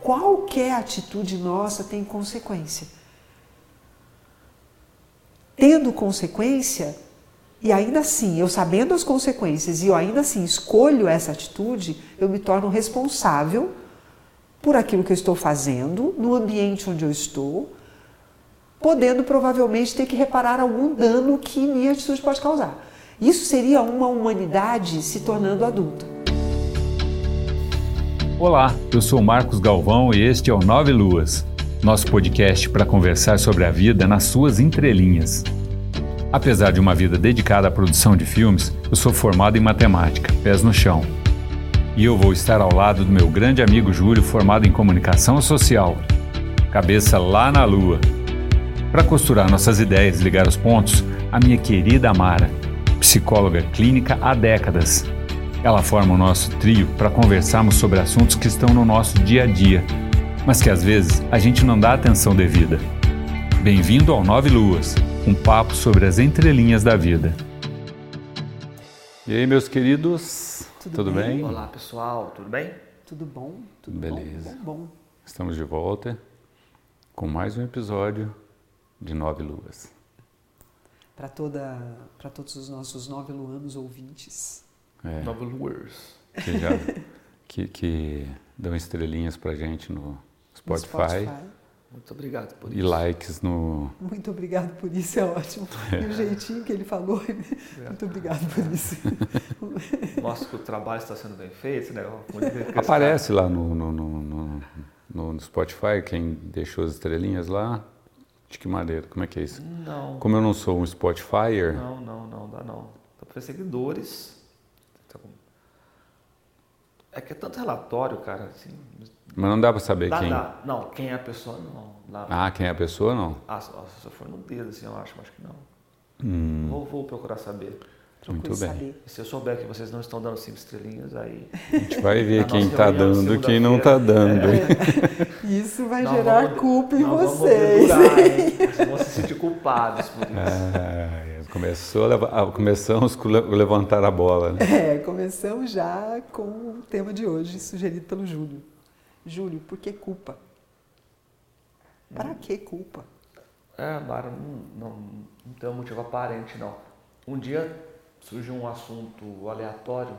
Qualquer atitude nossa tem consequência. Tendo consequência, e ainda assim, eu sabendo as consequências e eu ainda assim escolho essa atitude, eu me torno responsável por aquilo que eu estou fazendo, no ambiente onde eu estou, podendo provavelmente ter que reparar algum dano que minha atitude pode causar. Isso seria uma humanidade se tornando adulta. Olá, eu sou Marcos Galvão e este é o Nove Luas, nosso podcast para conversar sobre a vida nas suas entrelinhas. Apesar de uma vida dedicada à produção de filmes, eu sou formado em matemática, pés no chão. E eu vou estar ao lado do meu grande amigo Júlio, formado em comunicação social, cabeça lá na lua. Para costurar nossas ideias e ligar os pontos, a minha querida Amara, psicóloga clínica há décadas. Ela forma o nosso trio para conversarmos sobre assuntos que estão no nosso dia a dia, mas que às vezes a gente não dá atenção devida. Bem-vindo ao Nove Luas, um papo sobre as entrelinhas da vida. E aí, meus queridos, tudo, tudo bem? bem? Olá, pessoal, tudo bem? Tudo bom? Tudo Beleza. Bom, bom, bom. Estamos de volta com mais um episódio de Nove Luas. Para toda, para todos os nossos nove luanos ouvintes. É, nove luas. Que, já, que, que dão estrelinhas para gente no Spotify. No Spotify. Muito obrigado por isso. E likes no. Muito obrigado por isso, é ótimo. É. E o jeitinho que ele falou, muito obrigado por isso. Mostra que o trabalho está sendo bem feito, né? Aparece lá no, no, no, no, Spotify, quem deixou as estrelinhas lá. De que maneira? Como é que é isso? Não. Como eu não sou um Spotifyer. Não, não, não, dá não. Dá para seguidores. É que é tanto relatório, cara. Assim, Mas não dá para saber dá, quem. Dá. Não, quem é a pessoa não. Dá. Ah, quem é a pessoa não? Ah, se for no dedo, assim, eu acho, acho que não. Hum. Vou, vou procurar saber. Muito bem. E se eu souber que vocês não estão dando cinco estrelinhas, aí. A gente vai ver quem está dando e quem não está dando. É. Isso vai gerar vamos, culpa em vocês. Vamos vocês vão se sentir culpados por isso. É, começou a, começamos com levantar a bola. Né? É, começamos já com o tema de hoje, sugerido pelo Júlio. Júlio, por que culpa? Para hum. que culpa? É, Mara, não, não, não tem um motivo aparente, não. Um dia surgiu um assunto aleatório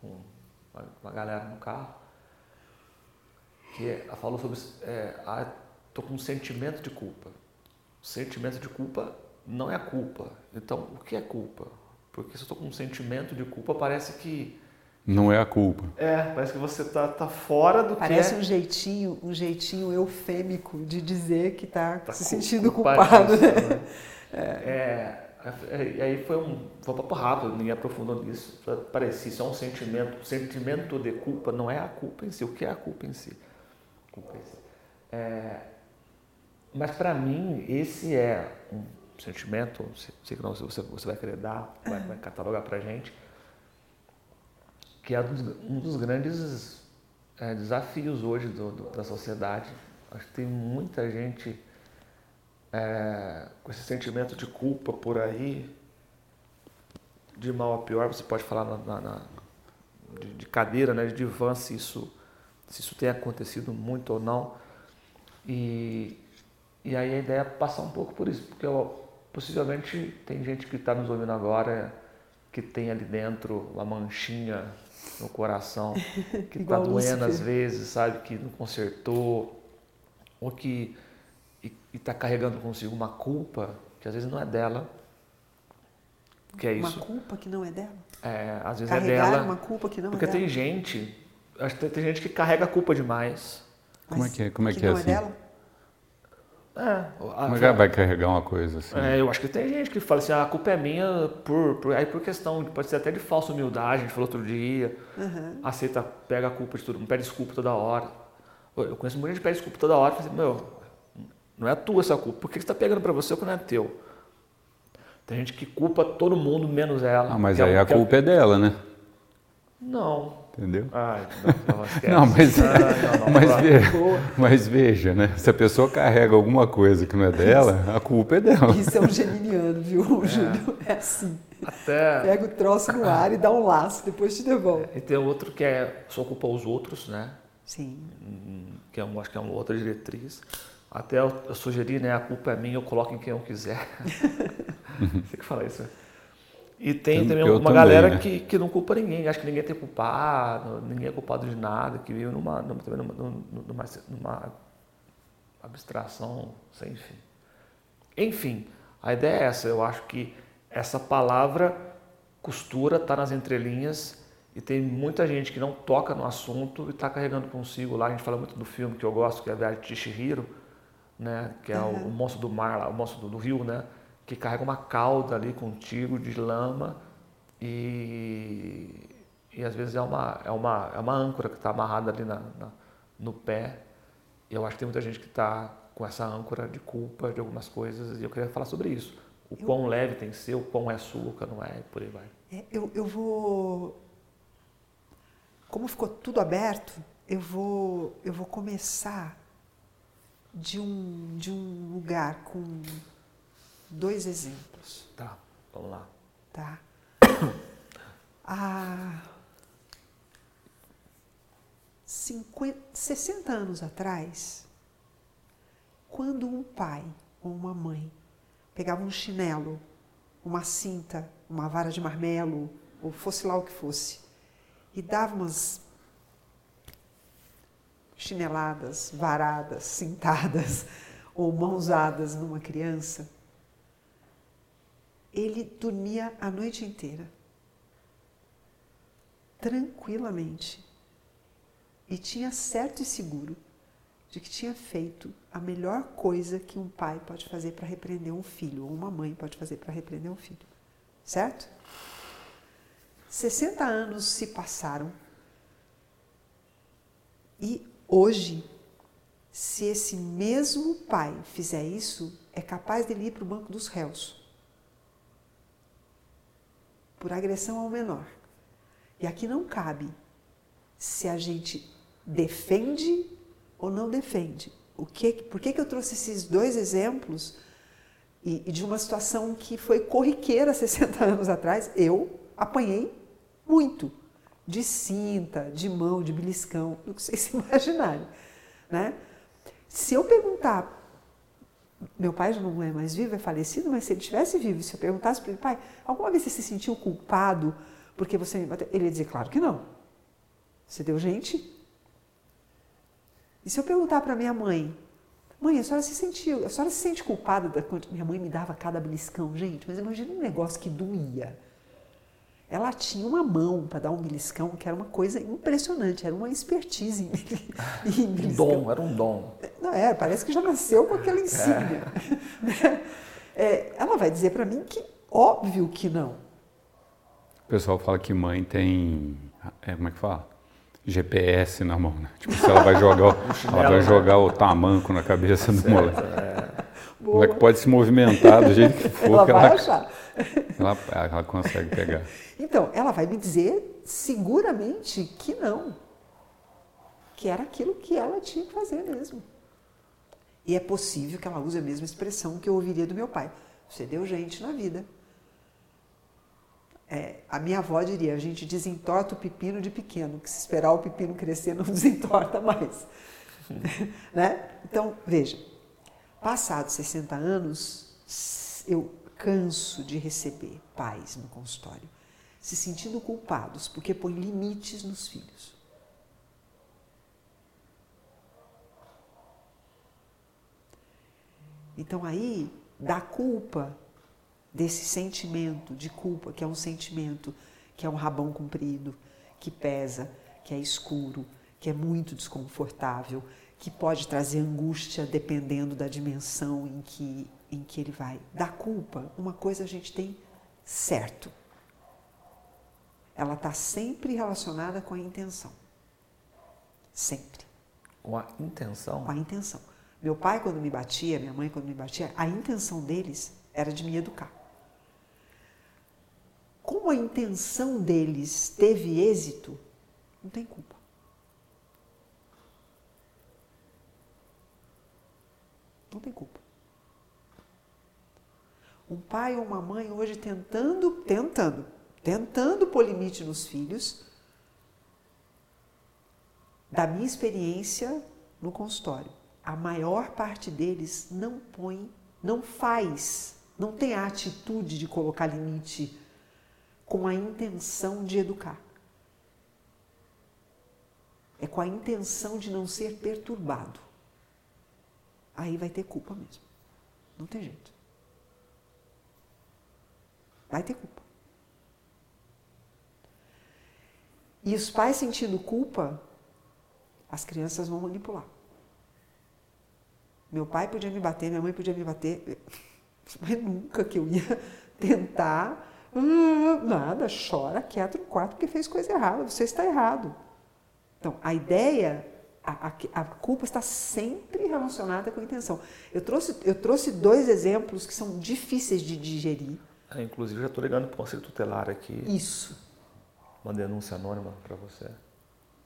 com uma galera no carro, que é, falou sobre. É, ah, tô com um sentimento de culpa. O sentimento de culpa não é culpa. Então, o que é culpa? Porque se eu estou com um sentimento de culpa, parece que. Não é a culpa. É, parece que você tá, tá fora do parece que é. um jeitinho, um jeitinho eufêmico de dizer que está tá se sentindo culpado. Né? né? É. é e aí foi um, foi um papo rápido, ninguém aprofundou nisso. Parecia só um sentimento, sentimento de culpa, não é a culpa em si. O que é a culpa em si? Culpa em si. É, mas para mim, esse é um sentimento, sei que não você, você vai querer dar, vai, vai catalogar para gente, que é um dos grandes é, desafios hoje do, do, da sociedade. Acho que tem muita gente é, com esse sentimento de culpa por aí, de mal a pior, você pode falar na, na, na de, de, cadeira, né, de divã, se isso, se isso tem acontecido muito ou não. E, e aí a ideia é passar um pouco por isso, porque eu, possivelmente tem gente que está nos ouvindo agora que tem ali dentro uma manchinha no coração, que está doendo às vezes, sabe, que não consertou, ou que está carregando consigo uma culpa que às vezes não é dela. Que é uma isso. culpa que não é dela? É, às vezes Carregar é dela. uma culpa que não porque é dela. Porque tem gente, acho que tem gente que carrega a culpa demais. Como é que é, como é, que, que é não assim? É dela? É, Como é que vai carregar uma coisa assim? É, eu acho que tem gente que fala assim, ah, a culpa é minha por, por, aí por questão, pode ser até de falsa humildade, a gente falou outro dia, uhum. aceita, pega a culpa de tudo, pede desculpa toda hora. Eu conheço muita gente que pede desculpa toda hora, assim, meu, não é a tua essa culpa. Por que você está pegando para você o que não é teu? Tem gente que culpa todo mundo menos ela. Ah, mas aí é, a culpa é... é dela, né? Não. entendeu? Ai, não, não, mas, Ah, não, não, mas, veja, mas veja, né? Se a pessoa carrega alguma coisa que não é dela, a culpa é dela. Isso é um geminiano, viu, Júlio? É assim. Até. Pega o troço no ar e dá um laço, depois te devolve. E tem outro que é só culpa os outros, né? Sim. Hum, Que é acho que é uma outra diretriz. Até eu, eu sugeri, né? A culpa é minha, eu coloco em quem eu quiser. tem que falar isso, né? E tem Tanto também eu uma também, galera né? que, que não culpa ninguém, acha que ninguém tem culpado, ninguém é culpado de nada, que vive numa, numa, também numa, numa, numa abstração sem fim. Enfim, a ideia é essa. Eu acho que essa palavra costura está nas entrelinhas e tem muita gente que não toca no assunto e está carregando consigo lá. A gente fala muito do filme que eu gosto, que é a Viagem de Chihiro, né? que é o, o monstro do mar, lá, o monstro do, do rio, né? que carrega uma cauda ali contigo de lama e, e às vezes é uma, é uma, é uma âncora que está amarrada ali na, na- no pé. E eu acho que tem muita gente que está com essa âncora de culpa de algumas coisas e eu queria falar sobre isso. O quão leve tem que ser, o quão é que não é, e por aí vai. É, eu, eu vou. Como ficou tudo aberto, eu vou, eu vou começar de um, de um lugar com dois exemplos. Tá, vamos lá. Tá? Há 50, 60 anos atrás, quando um pai ou uma mãe pegava um chinelo, uma cinta, uma vara de marmelo, ou fosse lá o que fosse, e dava umas chineladas, varadas, cintadas ou mãosadas numa criança, ele dormia a noite inteira, tranquilamente, e tinha certo e seguro de que tinha feito a melhor coisa que um pai pode fazer para repreender um filho, ou uma mãe pode fazer para repreender um filho. Certo? 60 anos se passaram e hoje, se esse mesmo pai fizer isso, é capaz dele ir para o banco dos réus por agressão ao menor. E aqui não cabe se a gente defende ou não defende. O que, por que, que eu trouxe esses dois exemplos e, e de uma situação que foi corriqueira 60 anos atrás? Eu apanhei muito de cinta, de mão, de beliscão, que vocês se imaginarem. Né? Se eu perguntar meu pai já não é mais vivo, é falecido, mas se ele estivesse vivo, se eu perguntasse para ele, pai, alguma vez você se sentiu culpado porque você me bateu? Ele ia dizer, claro que não. Você deu gente. E se eu perguntar para minha mãe, mãe, a senhora se sentiu, a senhora se sente culpada da quanto minha mãe me dava cada beliscão, gente, mas imagina um negócio que doía. Ela tinha uma mão para dar um beliscão que era uma coisa impressionante, era uma expertise em, em Um beliscão. dom, era um dom. Não é, parece que já nasceu com aquela insígnia. né? É, ela vai dizer para mim que óbvio que não. O pessoal fala que mãe tem. é, como é que fala? GPS na mão, né? Tipo, se ela vai jogar, o- ela vai jogar o tamanco na cabeça do moleque. O Boa. moleque pode se movimentar do jeito que for, Ela que vai ela, achar. Ela, ela consegue pegar. Então, ela vai me dizer seguramente que não. Que era aquilo que ela tinha que fazer mesmo. E é possível que ela use a mesma expressão que eu ouviria do meu pai. Você deu gente na vida. É, a minha avó diria, a gente desentorta o pepino de pequeno, que se esperar o pepino crescer não desentorta mais. né? Então, veja, passados 60 anos, eu canso de receber pais no consultório se sentindo culpados porque põem limites nos filhos. Então aí, da culpa, desse sentimento de culpa, que é um sentimento que é um rabão comprido, que pesa, que é escuro, que é muito desconfortável, que pode trazer angústia dependendo da dimensão em que, em que ele vai. Da culpa, uma coisa a gente tem certo. Ela está sempre relacionada com a intenção. Sempre Com a intenção. com a intenção. Meu pai, quando me batia, minha mãe, quando me batia, a intenção deles era de me educar. Como a intenção deles teve êxito, Não tem culpa. Não tem culpa. Um pai ou uma mãe hoje tentando, tentando, tentando pôr limite nos filhos, da minha experiência no consultório, a maior parte deles não põe, não faz, não tem a atitude de colocar limite com a intenção de educar. É com a intenção de não ser perturbado. Aí vai ter culpa mesmo. Não tem jeito. Vai ter culpa. E os pais sentindo culpa, as crianças vão manipular. Meu pai podia me bater, minha mãe podia me bater, mas nunca que eu ia tentar. Hum, nada, chora quieto no quarto porque fez coisa errada, você está errado. Então, a ideia, a, a, a culpa está sempre relacionada com a intenção. Eu trouxe, eu trouxe dois exemplos que são difíceis de digerir. É, inclusive, já estou ligando para o conselho tutelar aqui. Isso. Uma denúncia anônima para você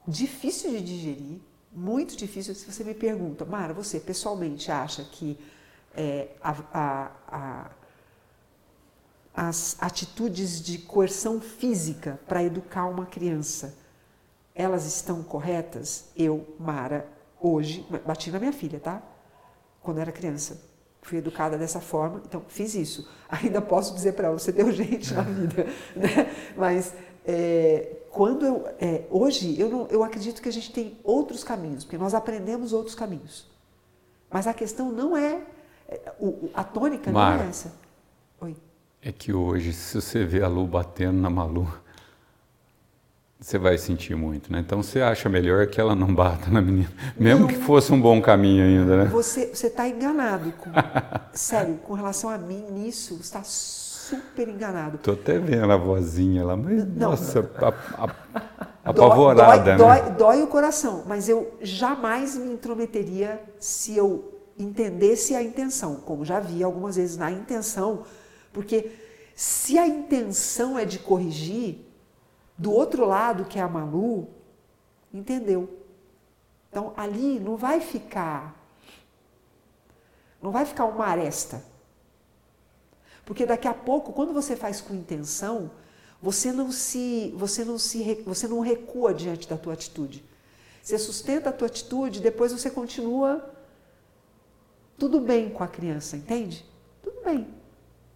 difícil de digerir, muito difícil. Se você me pergunta, Mara, você pessoalmente acha que é, a, a, a, as atitudes de coerção física para educar uma criança, elas estão corretas? Eu, Mara, hoje, bati na minha filha, tá? Quando era criança. Fui educada dessa forma, então fiz isso. Ainda posso dizer para ela, você deu gente na vida, né? Mas é, quando eu, é, hoje eu, não, eu acredito que a gente tem outros caminhos, porque nós aprendemos outros caminhos. Mas a questão não é, é o, a tônica não é essa. Oi. É que hoje, se você vê a Lu batendo na Malu, você vai sentir muito, né? Então você acha melhor que ela não bata na menina, mesmo não, que fosse um bom caminho ainda, né? Você está enganado. Com, sério, com relação a mim, nisso, está super enganado. Tô até vendo a vozinha lá, mas não, nossa, a, a, apavorada, dói, né? Dói, dói o coração, mas eu jamais me intrometeria se eu entendesse a intenção, como já vi algumas vezes na intenção, porque se a intenção é de corrigir, do outro lado, que é a Malu, entendeu. Então ali não vai ficar não vai ficar uma aresta. Porque daqui a pouco, quando você faz com intenção, você não se, você não se, você não recua diante da tua atitude. Você sustenta a tua atitude, depois você continua tudo bem com a criança, entende? Tudo bem.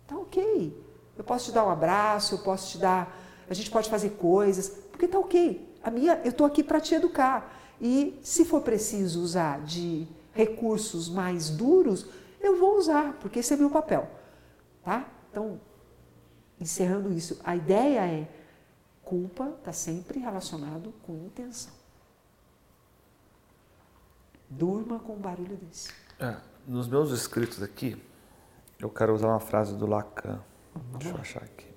Tá OK. Eu posso te dar um abraço, eu posso te dar, a gente pode fazer coisas, porque tá OK. A minha, eu tô aqui para te educar. E se for preciso usar de recursos mais duros, eu vou usar, porque esse é meu papel. Tá? Então, encerrando isso, a ideia é culpa está sempre relacionado com intenção. Durma com um barulho desse. É, nos meus escritos aqui, eu quero usar uma frase do Lacan. Deixa eu achar aqui.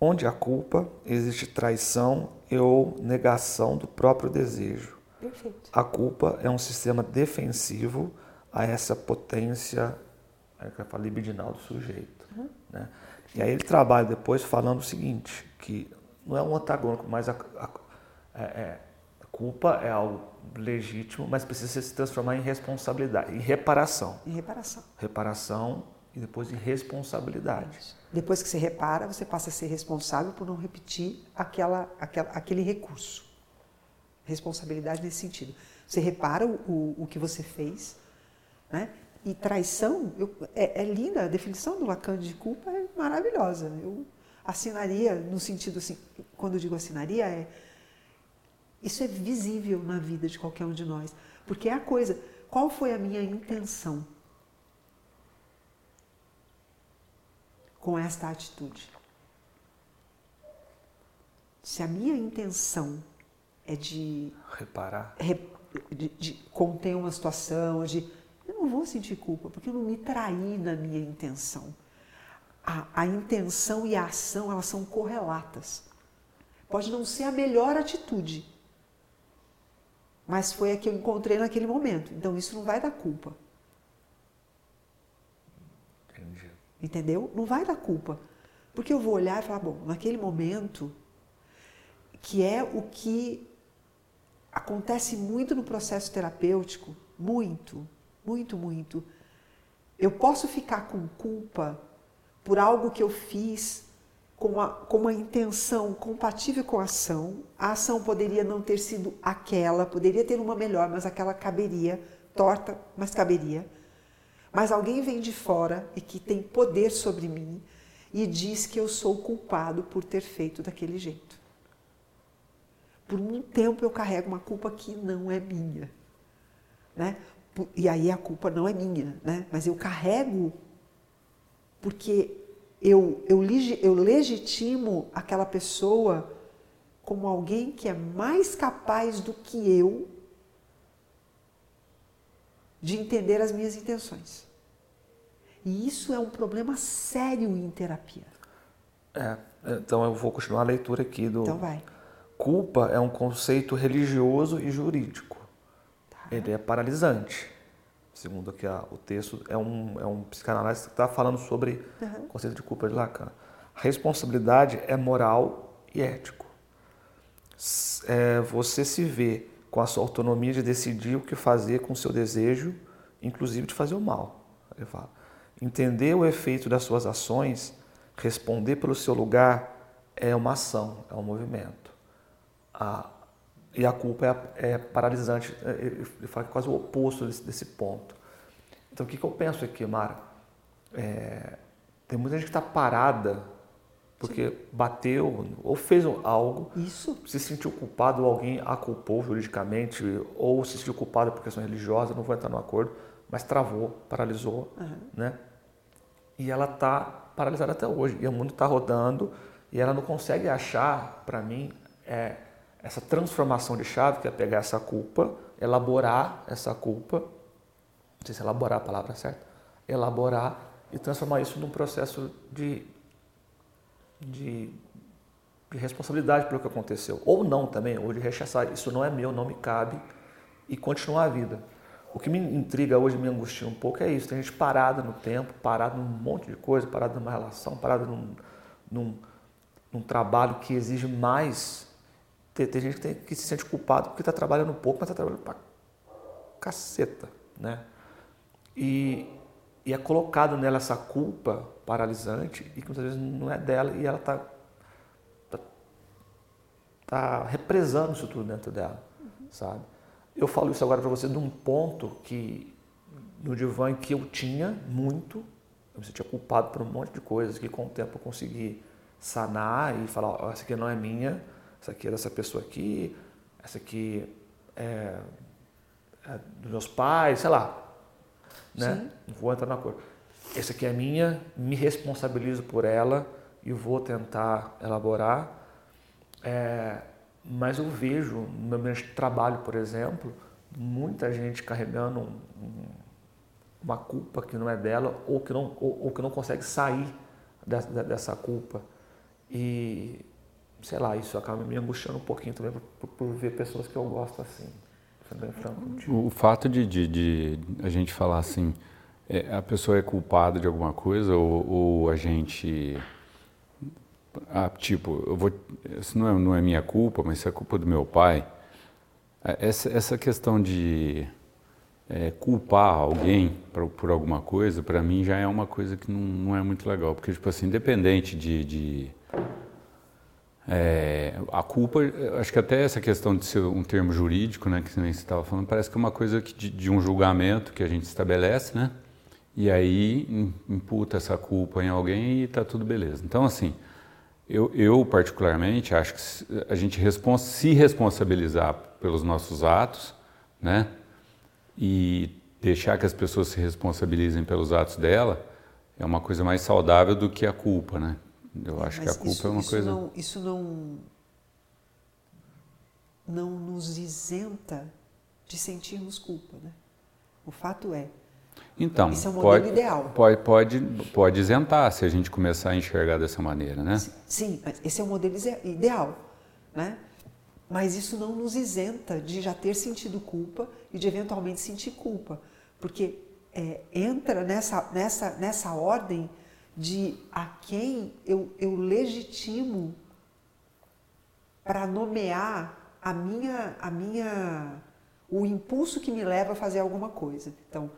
Onde há culpa, existe traição e ou negação do próprio desejo. Perfeito. A culpa é um sistema defensivo a essa potência quero libidinal do sujeito. Uhum. Né? E aí ele trabalha depois falando o seguinte, que não é um antagônico, mas a, a, a, é, é, a culpa é algo legítimo, mas precisa se transformar em responsabilidade, em reparação. Em reparação. Reparação e depois em responsabilidade. Depois que você repara, você passa a ser responsável por não repetir aquela, aquela, aquele recurso. Responsabilidade nesse sentido. Você repara o, o, o que você fez, né? E traição eu, é, é, linda, a definição do Lacan de culpa é maravilhosa. Eu assinaria no sentido assim, quando eu digo assinaria, é isso é visível na vida de qualquer um de nós. Porque é a coisa, qual foi a minha intenção com esta atitude? Se a minha intenção é de reparar, de, de conter uma situação, de eu não vou sentir culpa, porque eu não me traí na minha intenção. A, a intenção e a ação, elas são correlatas. Pode não ser a melhor atitude, mas foi a que eu encontrei naquele momento. Então isso não vai dar culpa. Entendi. Entendeu? Não vai dar culpa. Porque eu vou olhar e falar, bom, naquele momento que é o que acontece muito no processo terapêutico, muito, muito, muito. Eu posso ficar com culpa por algo que eu fiz com uma, com uma intenção compatível com a ação. A ação poderia não ter sido aquela, poderia ter uma melhor, mas aquela caberia, torta, mas caberia. Mas alguém vem de fora e que tem poder sobre mim e diz que eu sou culpado por ter feito daquele jeito. Por um tempo eu carrego uma culpa que não é minha. Né? E aí a culpa não é minha, né? mas eu carrego porque eu, eu, eu legitimo aquela pessoa como alguém que é mais capaz do que eu de entender as minhas intenções. E isso é um problema sério em terapia. É, então eu vou continuar a leitura aqui do. Então vai. Culpa é um conceito religioso e jurídico. Tá. Ele é paralisante. Segundo aqui o texto, é um, é um psicanalista que está falando sobre uhum. o conceito de culpa de Lacan. A responsabilidade é moral e ético. É, você se vê com a sua autonomia de decidir o que fazer com o seu desejo, inclusive de fazer o mal. Ele fala. Entender o efeito das suas ações, responder pelo seu lugar, é uma ação, é um movimento. A, e a culpa é, é paralisante, é, ele fala quase o oposto desse, desse, ponto. Então o que, que eu penso aqui, Mara? É, tem muita gente que está parada porque Sim. bateu ou fez algo, Isso. se sentiu culpado ou alguém a culpou juridicamente ou se sentiu culpado por questão religiosa, não vou entrar no acordo, mas travou, paralisou, uhum. né? E ela está paralisada até hoje. E o mundo está rodando e ela não consegue achar, para mim, é, essa transformação de chave, que é pegar essa culpa, elaborar essa culpa, não sei se elaborar a palavra certa, elaborar e transformar isso num processo de, de, de responsabilidade pelo que aconteceu. Ou não também, ou de rechaçar, isso não é meu, não me cabe, e continuar a vida. O que me intriga hoje, me angustia um pouco é isso. Tem gente parada no tempo, parada num monte de coisa, parada numa relação, parada num, num, num trabalho que exige mais. Tem, tem gente que, tem, que, se sente culpado porque está trabalhando pouco, mas está trabalhando pra caceta, né? E, e é colocado nela essa culpa paralisante e que muitas vezes não é dela e ela está tá, tá represando isso tudo dentro dela, uhum. sabe? Eu falo isso agora para você de um ponto que no divã que eu tinha muito, eu me sentia culpado por um monte de coisas que com o tempo eu consegui sanar e falar, oh, essa aqui não é minha, essa aqui é dessa pessoa aqui, essa aqui é, é dos meus pais, sei lá, né? Sim. Vou entrar na cor. Essa aqui é minha, me responsabilizo por ela e vou tentar elaborar. É, mas eu vejo no meu ambiente de trabalho, por exemplo, muita gente carregando um, um, uma culpa que não é dela ou que não, ou, ou que não consegue sair dessa, dessa culpa. E, sei lá, isso acaba me angustiando um pouquinho também por, por, por ver pessoas que eu gosto assim. Franco O fato de, de, de a gente falar assim, é, a pessoa é culpada de alguma coisa ou, ou a gente ah, tipo, eu vou, isso não é, não é minha culpa, mas isso é culpa do meu pai. É, essa, essa questão de é, culpar alguém por, por alguma coisa, para mim já é uma coisa que não, não, é muito legal, porque tipo assim, independente de, de é, a culpa, acho que até essa questão de ser um termo jurídico, né, que você estava falando, parece que é uma coisa que, de, de um julgamento que a gente estabelece, né? E aí imputa essa culpa em alguém e está tudo beleza. Então, assim, eu, eu, particularmente, acho que a gente respons se responsabilizar pelos nossos atos, né? E deixar que as pessoas se responsabilizem pelos atos dela é uma coisa mais saudável do que a culpa, né? Eu acho Mas que a culpa isso, é uma isso coisa. Não, isso não, não nos isenta de sentirmos culpa, né? O fato é, então, Esse é modelo pode, ideal. Pode, pode, pode isentar se a gente começar a enxergar dessa maneira, né? Sim, esse é o modelo ideal, né? Mas isso não nos isenta de já ter sentido culpa e de eventualmente sentir culpa, porque é, entra nessa, nessa, nessa ordem de a quem eu, eu legitimo para nomear a minha, a minha, o impulso que me leva a fazer alguma coisa. Então,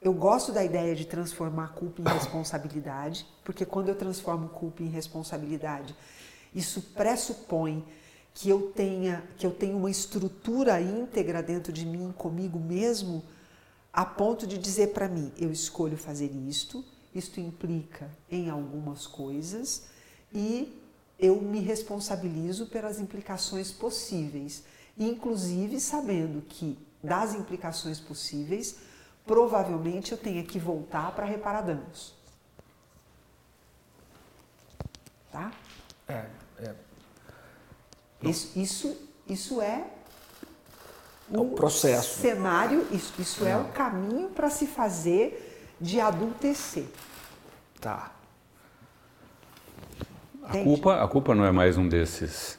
eu gosto da ideia de transformar culpa em responsabilidade, porque quando eu transformo culpa em responsabilidade, isso pressupõe que eu tenha que eu tenha uma estrutura íntegra dentro de mim comigo mesmo a ponto de dizer para mim eu escolho fazer isto isto implica em algumas coisas e eu me responsabilizo pelas implicações possíveis inclusive sabendo que das implicações possíveis provavelmente eu tenha que voltar para reparar danos. Tá? É, é. Isso, isso, isso é o, o processo. cenário, isso, isso é. o caminho para se fazer de adultecer. Tá. A culpa, a culpa não é mais um desses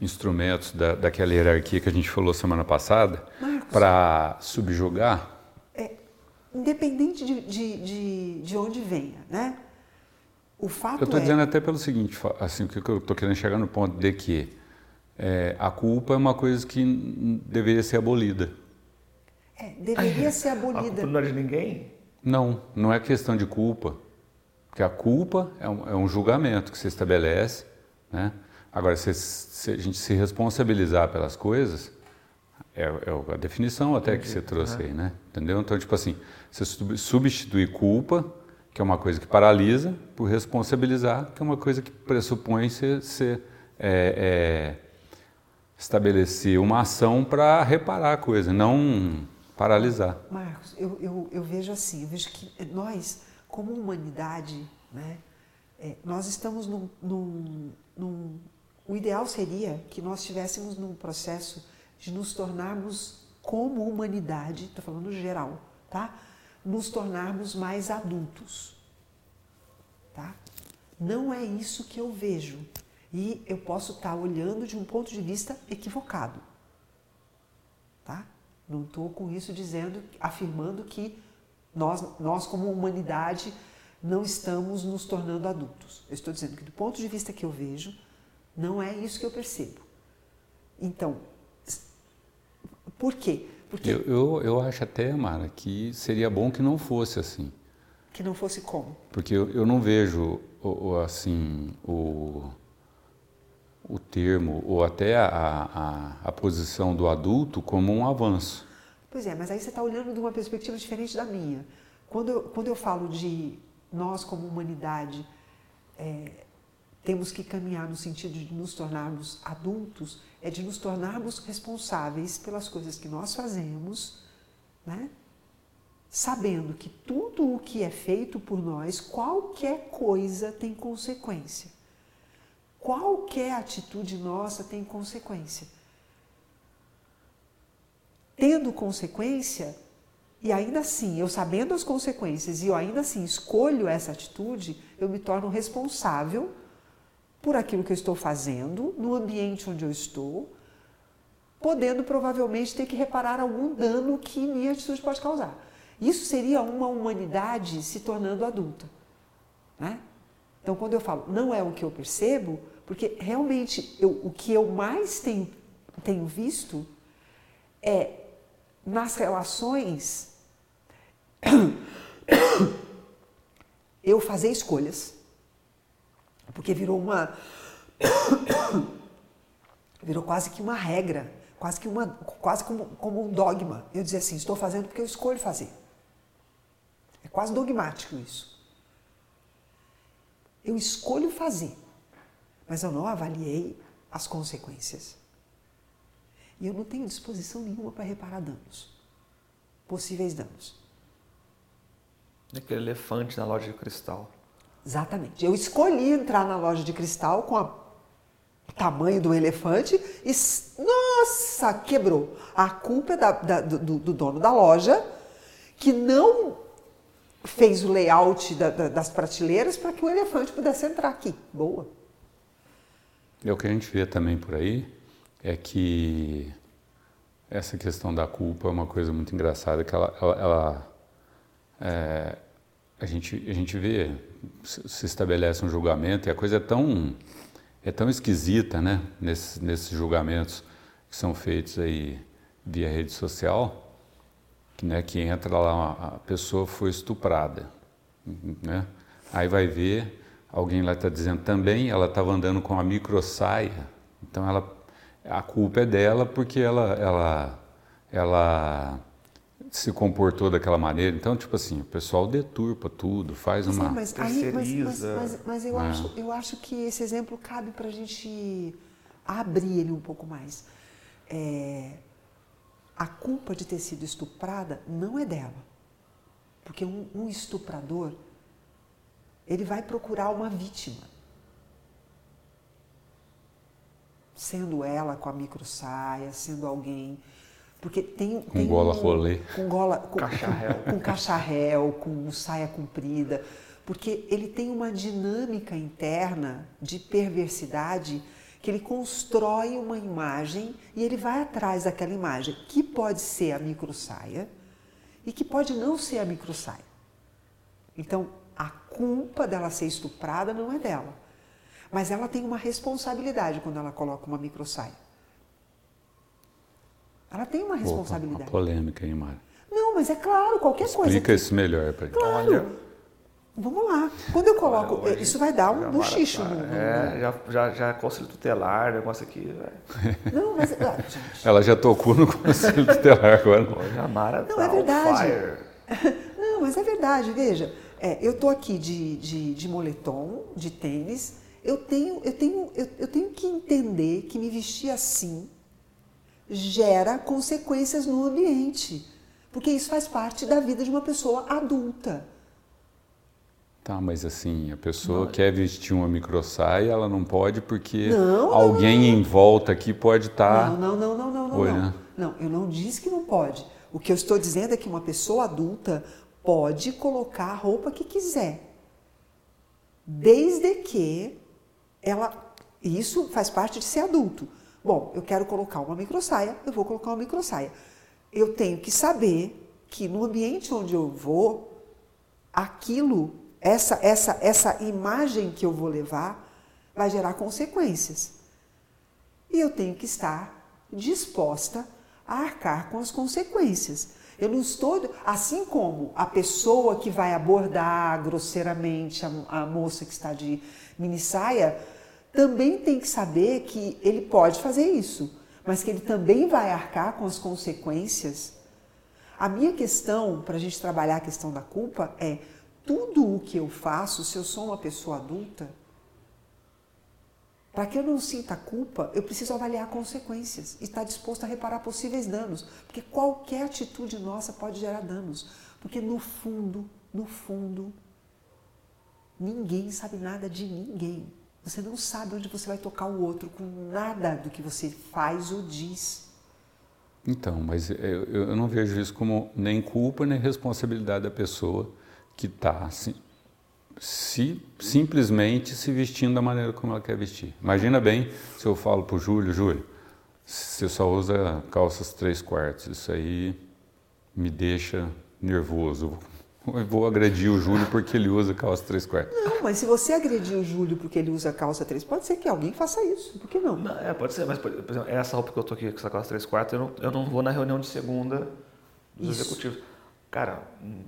instrumentos da, daquela hierarquia que a gente falou semana passada para subjugar? É, independente de, de, de, de onde venha, né? O fato eu estou é... dizendo até pelo seguinte, assim, o que eu estou querendo chegar no ponto de que é, a culpa é uma coisa que deveria ser abolida. É, deveria ser abolida. A culpa não é de ninguém? Não, não é questão de culpa. Porque a culpa é um, é um julgamento que se estabelece. Né? Agora, se, se, a gente se responsabilizar pelas coisas, é, é a definição até Entendi. que você trouxe uhum. aí, né? Entendeu? Então, tipo assim, você substituir culpa, que é uma coisa que paralisa, por responsabilizar, que é uma coisa que pressupõe ser, ser é, é estabelecer uma ação para reparar a coisa, não paralisar. Marcos, eu, eu, eu, vejo assim, eu vejo que nós, como humanidade, né, é, nós estamos num, num, num, O ideal seria que nós estivéssemos num processo de nos tornarmos, como humanidade, estou falando geral, tá? Nos tornarmos mais adultos. Tá? Não é isso que eu vejo e eu posso estar olhando de um ponto de vista equivocado. Não estou com isso dizendo, afirmando que nós, nós como humanidade não estamos nos tornando adultos. Eu estou dizendo que do ponto de vista que eu vejo, não é isso que eu percebo. Então, por quê? Porque eu, eu, eu acho até, Mara, que seria bom que não fosse assim. Que não fosse como? Porque eu, eu não vejo assim o o termo ou até a, a, a posição do adulto como um avanço. Pois é, mas aí você está olhando de uma perspectiva diferente da minha. Quando eu, quando eu falo de nós como humanidade é, temos que caminhar no sentido de nos tornarmos adultos, é de nos tornarmos responsáveis pelas coisas que nós fazemos, né? sabendo que tudo o que é feito por nós, qualquer coisa tem consequência qualquer atitude nossa tem consequência. Tendo consequência, e ainda assim, eu sabendo as consequências e eu ainda assim escolho essa atitude, eu me torno responsável por aquilo que eu estou fazendo, no ambiente onde eu estou, podendo provavelmente ter que reparar algum dano que minha atitude pode causar. Isso seria uma humanidade se tornando adulta. Né? Então, quando eu falo não é o que eu percebo, porque realmente eu, o que eu mais tenho, tenho visto é nas relações eu fazer escolhas. Porque virou uma. virou quase que uma regra, quase que uma, quase como, como um dogma. Eu dizer assim, estou fazendo porque eu escolho fazer. É quase dogmático isso. Eu escolho fazer mas eu não avaliei as consequências. E eu não tenho disposição nenhuma para reparar danos, possíveis danos. Aquele elefante na loja de cristal. Exatamente. Eu escolhi entrar na loja de cristal com o tamanho do elefante e, nossa, quebrou. A culpa é da, da, do, do, dono da loja que não fez o layout da, das prateleiras para que o elefante pudesse entrar aqui. Boa. E o que a gente vê também por aí é que essa questão da culpa é uma coisa muito engraçada que ela, ela, ela é, a gente a gente vê se estabelece um julgamento e a coisa é tão é tão esquisita, né? Nesses, nesses julgamentos que são feitos aí via rede social, que, né, que entra lá, a pessoa foi estuprada, né? Aí vai ver, alguém lá está dizendo também, ela estava andando com a micro saia, então ela, a culpa é dela porque ela, ela, ela se comportou daquela maneira. Então, tipo assim, o pessoal deturpa tudo, faz uma. é, mas, aí, mas, mas, mas, mas eu, É. acho, eu acho que esse exemplo cabe para a gente abrir ele um pouco mais. É, a culpa de ter sido estuprada não é dela. Porque um, um estuprador, ele vai procurar uma vítima. Sendo ela com a micro saia, sendo alguém. Porque tem. Com tem gola um- rolê. Com gola. Com, Cacharréu. com, com cacharréu, com saia comprida. Porque ele tem uma dinâmica interna de perversidade que ele constrói uma imagem e ele vai atrás daquela imagem, que pode ser a micro saia e que pode não ser a micro saia. Então, a culpa dela ser estuprada não é dela. Mas ela tem uma responsabilidade quando ela coloca uma micro saia. Ela tem uma Opa, uma responsabilidade. polêmica aí, Mara. Não, mas é claro, qualquer coisa. Explica isso melhor para Claro. Olha. Vamos lá. Quando eu coloco. Olha, hoje- isso vai dar um tá, no, É, já, já, já é conselho tutelar, negócio aqui. velho. Não, mas. ah, Ela já tocou no conselho tutelar agora. Hoje a Mara Não, tá é on verdade. fire. Não, mas é verdade, veja. É, eu tô aqui de, de, de moletom, de tênis. Eu tenho, eu, tenho, eu, eu tenho que entender que me vestir assim gera consequências no ambiente. Porque isso faz parte da vida de uma pessoa adulta. Tá, mas assim, a pessoa quer vestir uma micro saia, ela não pode porque Não, não, alguém em volta aqui pode estar. Não, não, não, não, não, não. Oi, não. né? Não, eu não disse que não pode. O que eu estou dizendo é que uma pessoa adulta pode colocar a roupa que quiser. Desde que ela. Isso faz parte de ser adulto. Bom, eu quero colocar uma microsaia, eu vou colocar uma microsaia. Eu tenho que saber que no ambiente onde eu vou, aquilo, essa, essa, essa imagem que eu vou levar, vai gerar consequências. E eu tenho que estar disposta a arcar com as consequências. Eu não estou, assim como a pessoa que vai abordar grosseiramente a, a moça que está de mini saia, também tem que saber que ele pode fazer isso, mas que ele também vai arcar com as consequências. A minha questão, para a gente trabalhar a questão da culpa, é tudo o que eu faço, se eu sou uma pessoa adulta, para que eu não sinta culpa, eu preciso avaliar consequências e estar disposto a reparar possíveis danos. Porque qualquer atitude nossa pode gerar danos. Porque no fundo, no fundo, ninguém sabe nada de ninguém. Você não sabe onde você vai tocar o outro com nada do que você faz ou diz. Então, mas eu, eu não vejo isso como nem culpa nem responsabilidade da pessoa que está se, se, simplesmente se vestindo da maneira como ela quer vestir. Imagina bem se eu falo para o Júlio, Júlio, você só usa calças três quartos, isso aí me deixa nervoso. Eu vou agredir o Júlio porque ele usa calça três quartos. Não, mas se você agredir o Júlio porque ele usa calça 3, pode ser que alguém faça isso. Por que não? Não, é, pode ser, mas por exemplo, essa roupa que eu tô aqui com essa calça 3 quartos, eu não, eu não vou na reunião de segunda dos Isso. executivos. Cara, hum,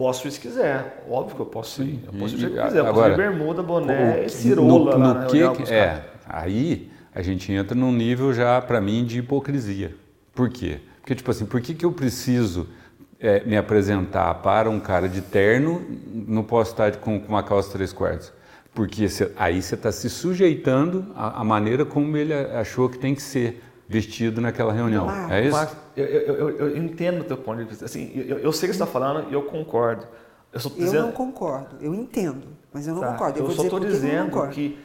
posso ir se quiser. Óbvio que eu posso ir. Eu posso ir se quiser. Eu posso agora, ir bermuda, boné O- e cirola no, lá no na que, que- é, aí a gente entra num nível já, para mim, de hipocrisia. Por quê? Porque, tipo assim, por que, que eu preciso é, me apresentar para um cara de terno, não posso estar com, com uma calça três quartos? Porque cê- aí você está se sujeitando à, à maneira como ele achou que tem que ser vestido naquela reunião. Marcos, é isso? Mas eu, eu, eu, entendo o teu ponto de vista. Assim, eu, eu sei o que você está falando e eu concordo. Eu só tô Eu dizendo, não concordo. Eu entendo, mas eu não tá, concordo. Eu, eu só estou dizendo que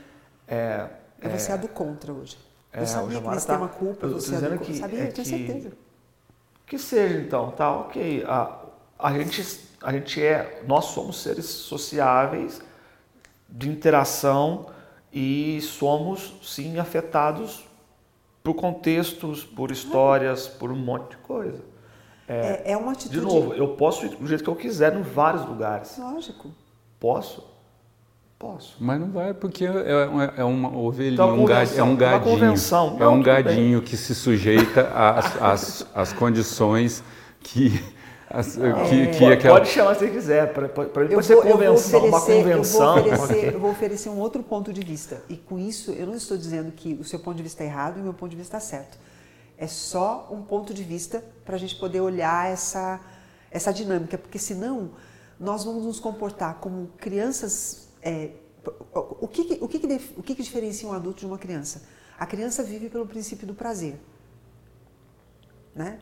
é, vou ser a do contra hoje. é, eu sabia que eles tá- têm uma culpa, eu ser a do dizendo contra. que- Sabia, é eu tinha que- certeza. Que seja então, tá, ok. A, a, gente, a gente é, nós somos seres sociáveis de interação e somos sim afetados por contextos, por histórias, por um monte de coisa. É, é uma atitude. De novo, eu posso ir do jeito que eu quiser em vários lugares. Lógico. Posso. Posso. Mas não vai, porque é, uma, é uma ovelhinha, Então, um gad- é um uma gadinho. convenção. É Não, um bem. gadinho que se sujeita às, às, às condições que, que, que Pode, aquela. pode chamar se quiser, para Eu pode ser convenção, uma convenção. eu vou, oferecer, eu vou oferecer um outro ponto de vista. E com isso, eu não estou dizendo que o seu ponto de vista é errado e o meu ponto de vista está certo. É só um ponto de vista para a gente poder olhar essa, essa dinâmica, porque senão nós vamos nos comportar como crianças. é, o que, o, que, o que, que diferencia um adulto de uma criança? A criança vive pelo princípio do prazer. Né?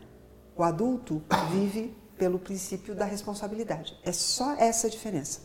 O adulto vive pelo princípio da responsabilidade. É só essa a diferença.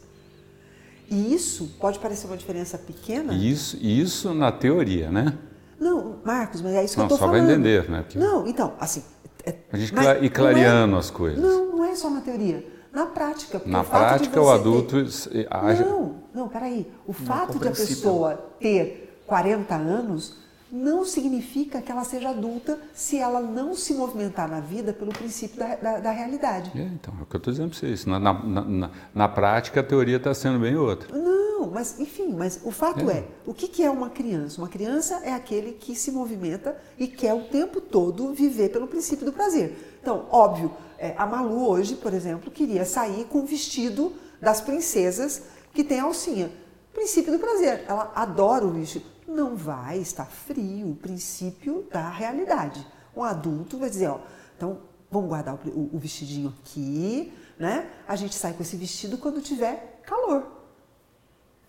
E isso pode parecer uma diferença pequena. Isso, isso na teoria, né? Não, Marcos, mas é isso que Não, eu estou só falando. vai entender, né? Porque Não, então, assim. é- a gente mas ir não é- clareando as coisas. Não, não é só na teoria. Na prática. porque Na o fato de prática, o você adulto ter- age. Não, não, peraí. O fato de a pessoa ter 40 anos não significa que ela seja adulta se ela não se movimentar na vida pelo princípio da, da, da realidade. É, então, é o que eu estou dizendo para vocês. Na, na, na, na prática, a teoria está sendo bem outra. Não, mas enfim, mas o fato É. é, o que, que é uma criança? Uma criança é aquele que se movimenta e quer o tempo todo viver pelo princípio do prazer. Então, óbvio, é, a Malu hoje, por exemplo, queria sair com o vestido das princesas que tem alcinha. Princípio do prazer. Ela adora o vestido. Não vai, está frio, princípio da realidade. Um adulto vai dizer, ó, então vamos guardar o, o- o vestidinho aqui, né? A gente sai com esse vestido quando tiver calor.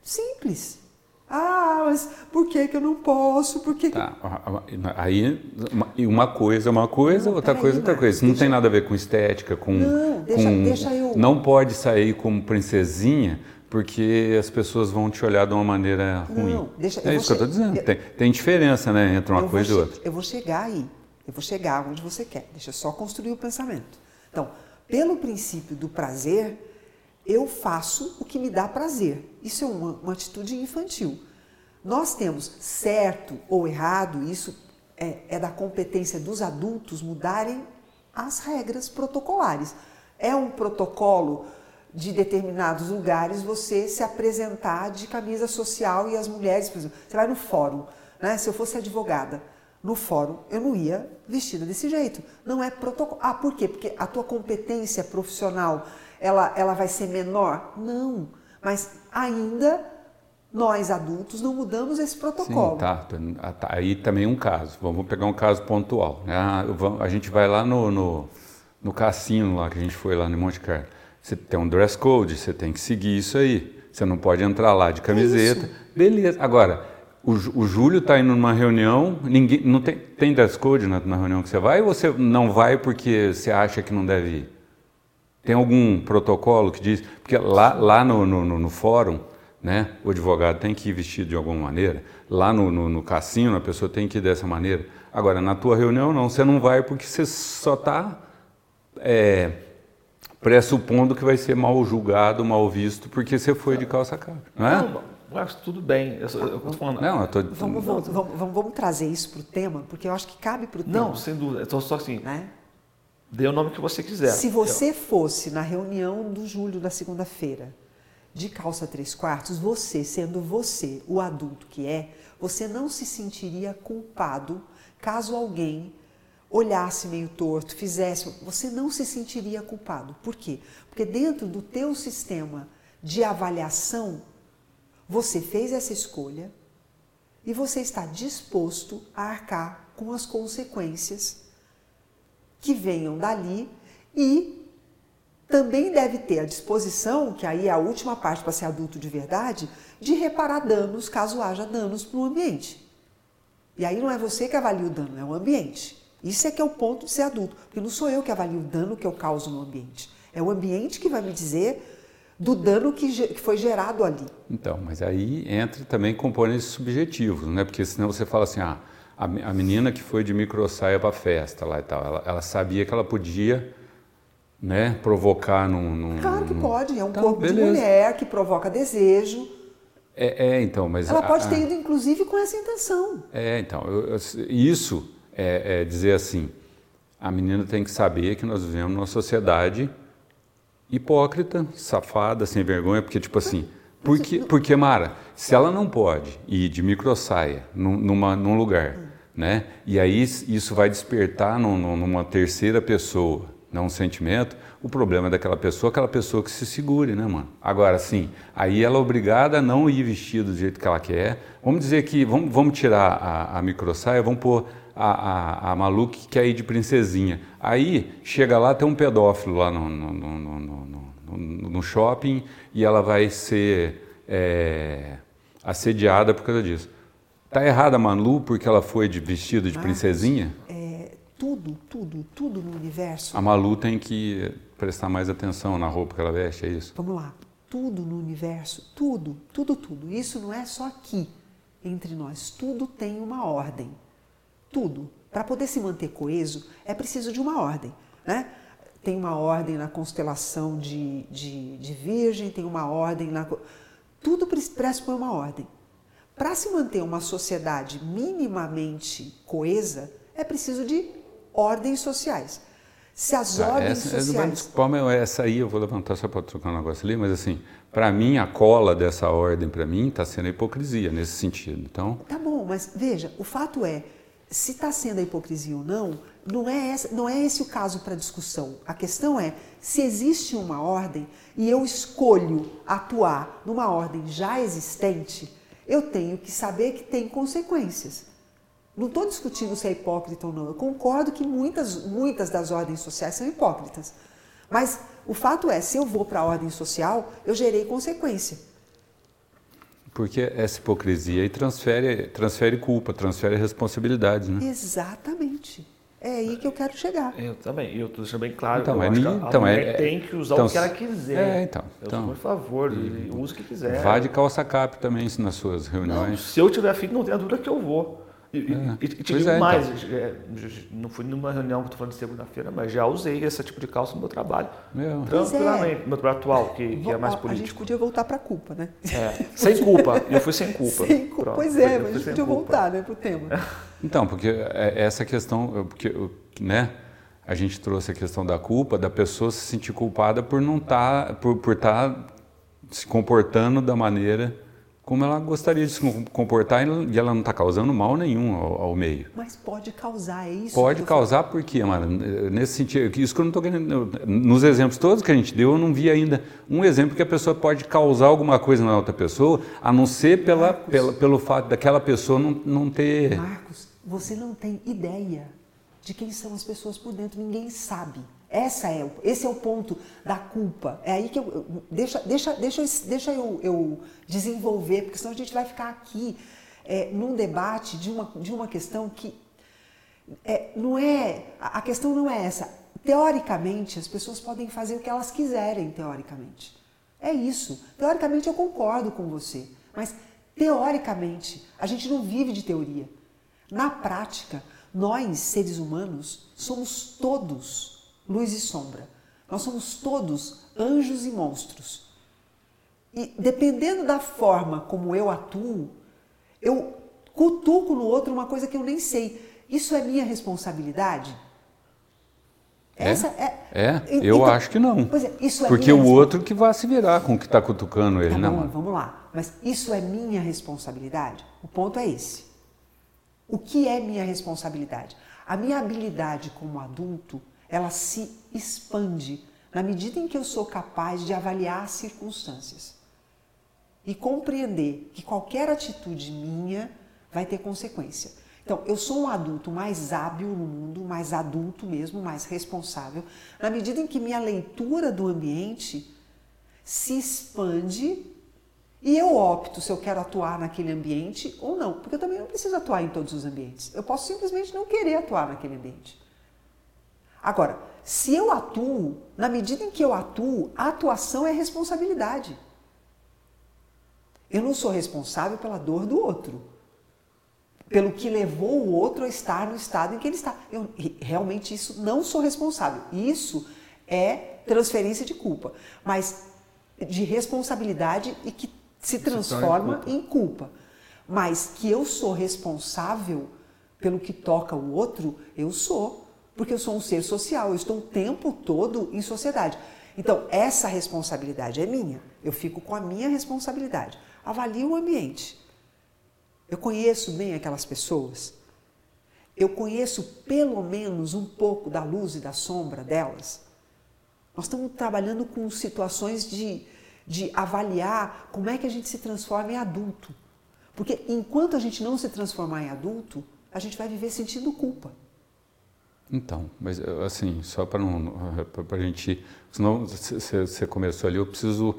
Simples. Ah, mas por que, que eu não posso? Por que, que... Tá, aí uma, e uma coisa é uma coisa, Não, outra coisa é outra coisa. Isso não deixa- tem nada a ver com estética, com. Não, deixa- com- deixa eu- Não pode sair como princesinha, porque as pessoas vão te olhar de uma maneira ruim. Não, deixa- eu é isso que eu estou dizendo. Tem, tem diferença, né, entre uma coisa e vou outra. Eu vou chegar aí. Eu vou chegar onde você quer. Deixa eu só construir o pensamento. Então, pelo princípio do prazer, eu faço o que me dá prazer. Isso é uma, uma atitude infantil. Nós temos certo ou errado, isso é, é da competência dos adultos mudarem as regras protocolares. É um protocolo de determinados lugares você se apresentar de camisa social e as mulheres, por exemplo, você vai no fórum, né? Se eu fosse advogada no fórum, eu não ia vestida desse jeito. Não é protocolo. Ah, por quê? Porque a tua competência profissional ela, ela vai ser menor? Não. Mas ainda nós adultos não mudamos esse protocolo. Sim, tá, tá, tá. Aí também um caso. Vamos pegar um caso pontual. né? Ah, a gente vai lá no, no, no cassino lá que a gente foi lá no Monte Carlo. Você tem um dress code, você tem que seguir isso aí. Você não pode entrar lá de camiseta. Beleza. Agora, o, o Júlio está indo numa reunião, ninguém não tem, tem dress code na, na reunião que você vai ou você não vai porque você acha que não deve ir? Tem algum protocolo que diz? Porque lá, lá no, no, no- no fórum, né, o advogado tem que ir vestido de alguma maneira. Lá no, no, no cassino, a pessoa tem que ir dessa maneira. Agora, na tua reunião, não. Você não vai porque você só está pressupondo que vai ser mal julgado, mal visto, porque você foi de calça capa. Não é? Não, mas tudo bem. Eu, eu tô falando. Não, eu tô... Vamos, vamos, vamos, vamos- vamos trazer isso para o tema, porque eu acho que cabe para o tema. Não, sem dúvida. Então, só assim, né? dê o nome que você quiser. Se você fosse na reunião do julho da segunda-feira de calça três quartos, você, sendo você o adulto que é, você não se sentiria culpado caso alguém olhasse meio torto, fizesse, você não se sentiria culpado. Por quê? Porque dentro do teu sistema de avaliação, você fez essa escolha e você está disposto a arcar com as consequências que venham dali e também deve ter a disposição, que aí é a última parte para ser adulto de verdade, de reparar danos caso haja danos para o ambiente. E aí não é você que avalia o dano, é o ambiente. Isso é que é o ponto de ser adulto, porque não sou eu que avalio o dano que eu causo no ambiente. É o ambiente que vai me dizer do dano que, foi gerado ali. Então, mas aí entra também componentes subjetivos, né? Porque senão você fala assim, ah, a, a menina que foi de micro saia para festa lá e tal, ela, ela sabia que ela podia, né, provocar num... num- Claro que num- pode, é um Então, corpo de beleza. mulher que provoca desejo. É, é, então, mas... Ela a- pode ter ido, inclusive, com essa intenção. É, então, eu- eu- isso é, é dizer assim, a menina tem que saber que nós vivemos numa sociedade hipócrita, safada, sem vergonha, porque tipo assim, Porque, porque, Mara, se ela não pode ir de microsaia num, numa, num lugar, né? E aí isso vai despertar num, numa terceira pessoa, não um sentimento, o problema é daquela pessoa, aquela pessoa que se segure, né, mano? Agora, sim, aí ela é obrigada a não ir vestido do jeito que ela quer. Vamos dizer que, vamos, vamos tirar a, a microsaia, vamos pôr a, a, a Malu que quer ir de princesinha. Aí, chega lá, tem um pedófilo lá no, no, no, no, shopping e ela vai ser é, assediada por causa disso. Tá errada a Malu porque ela foi de vestido de princesinha? É, tudo, tudo, tudo no universo. A Malu tem que prestar mais atenção na roupa que ela veste, é isso? Vamos lá. Tudo no universo, tudo, tudo, tudo. Isso não é só aqui entre nós. Tudo tem uma ordem. Tudo. Para poder se manter coeso, é preciso de uma ordem. Né? Tem uma ordem na constelação de, de, de Virgem, tem uma ordem na. Tudo pressupõe uma ordem. Para se manter uma sociedade minimamente coesa, é preciso de ordens sociais. Se as ah, ordens essa, sociais. Desculpa, essa aí eu vou levantar só para trocar um negócio ali, mas assim, para mim, a cola dessa ordem, para mim, está sendo a hipocrisia nesse sentido. Então... Tá bom, mas veja, o fato é, se está sendo a hipocrisia ou não, não é, essa, não é esse o caso para discussão. A questão é, se existe uma ordem e eu escolho atuar numa ordem já existente, eu tenho que saber que tem consequências. Não estou discutindo se é hipócrita ou não. Eu concordo que muitas, muitas das ordens sociais são hipócritas. Mas o fato é, se eu vou para a ordem social, eu gerei consequência. Porque essa hipocrisia aí transfere, transfere culpa, transfere responsabilidade, né? Exatamente. É aí que eu quero chegar. Eu também. Eu estou deixando bem claro. Então, eu é, acho então, a é, tem que usar então, o que ela quiser. É, então. Eu, então por favor, use o que quiser. Vá de calça cap também nas suas reuniões. Não, se eu tiver filho, não tenha dúvida que eu vou. E, é. e, e te digo é, mais, então. é, não fui numa reunião que estou falando de segunda-feira, mas já usei esse tipo de calça no meu trabalho. Meu. Tranquilamente, no meu trabalho atual, que, que é mais político. A gente podia voltar para a culpa, né? É, sem culpa, eu fui sem culpa. Sem culpa. Pois é, mas a gente podia culpa. voltar né, para o tema. Então, porque essa questão, porque, né, a gente trouxe a questão da culpa, da pessoa se sentir culpada por não estar, tá, por estar tá se comportando da maneira como ela gostaria de se comportar e ela não está causando mal nenhum ao, ao, meio. Mas pode causar, é isso? Pode causar por quê, Mara? Nesse sentido, isso que eu não estou querendo. Nos exemplos todos que a gente deu, eu não vi ainda um exemplo que a pessoa pode causar alguma coisa na outra pessoa, a não ser pela, pela pelo fato daquela pessoa não, não ter. Marcos, você não tem ideia de quem são as pessoas por dentro, ninguém sabe. Essa é, esse é o ponto da culpa. É aí que eu. Deixa, deixa, deixa, deixa eu, eu desenvolver, porque senão a gente vai ficar aqui é, num debate de uma, de uma questão que é, não é. A questão não é essa. Teoricamente, as pessoas podem fazer o que elas quiserem, teoricamente. É isso. Teoricamente, eu concordo com você. Mas, teoricamente, a gente não vive de teoria. Na prática, nós, seres humanos, somos todos luz e sombra. Nós somos todos anjos e monstros. E dependendo da forma como eu atuo, eu cutuco no outro uma coisa que eu nem sei. Isso é minha responsabilidade? É? Essa é, é eu então, acho que não. É, isso é Porque o outro que vai se virar com o que está cutucando ele, tá não. Bom, vamos lá. Mas isso é minha responsabilidade? O ponto é esse. O que é minha responsabilidade? A minha habilidade como adulto ela se expande na medida em que eu sou capaz de avaliar as circunstâncias e compreender que qualquer atitude minha vai ter consequência. Então, eu sou um adulto mais hábil no mundo, mais adulto mesmo, mais responsável, na medida em que minha leitura do ambiente se expande e eu opto se eu quero atuar naquele ambiente ou não, porque eu também não preciso atuar em todos os ambientes. Eu posso simplesmente não querer atuar naquele ambiente. Agora, se eu atuo, na medida em que eu atuo, a atuação é responsabilidade. Eu não sou responsável pela dor do outro, pelo que levou o outro a estar no estado em que ele está. Eu realmente isso não sou responsável. Isso é transferência de culpa, mas de responsabilidade e que se transforma se culpa. em culpa. Mas que eu sou responsável pelo que toca o outro, eu sou porque eu sou um ser social, eu estou o tempo todo em sociedade. Então, essa responsabilidade é minha. Eu fico com a minha responsabilidade. Avalie o ambiente. Eu conheço bem aquelas pessoas. Eu conheço pelo menos um pouco da luz e da sombra delas. Nós estamos trabalhando com situações de, de avaliar como é que a gente se transforma em adulto. Porque enquanto a gente não se transformar em adulto, a gente vai viver sentindo culpa. Então, mas assim, só para não para a gente, senão você começou ali, eu preciso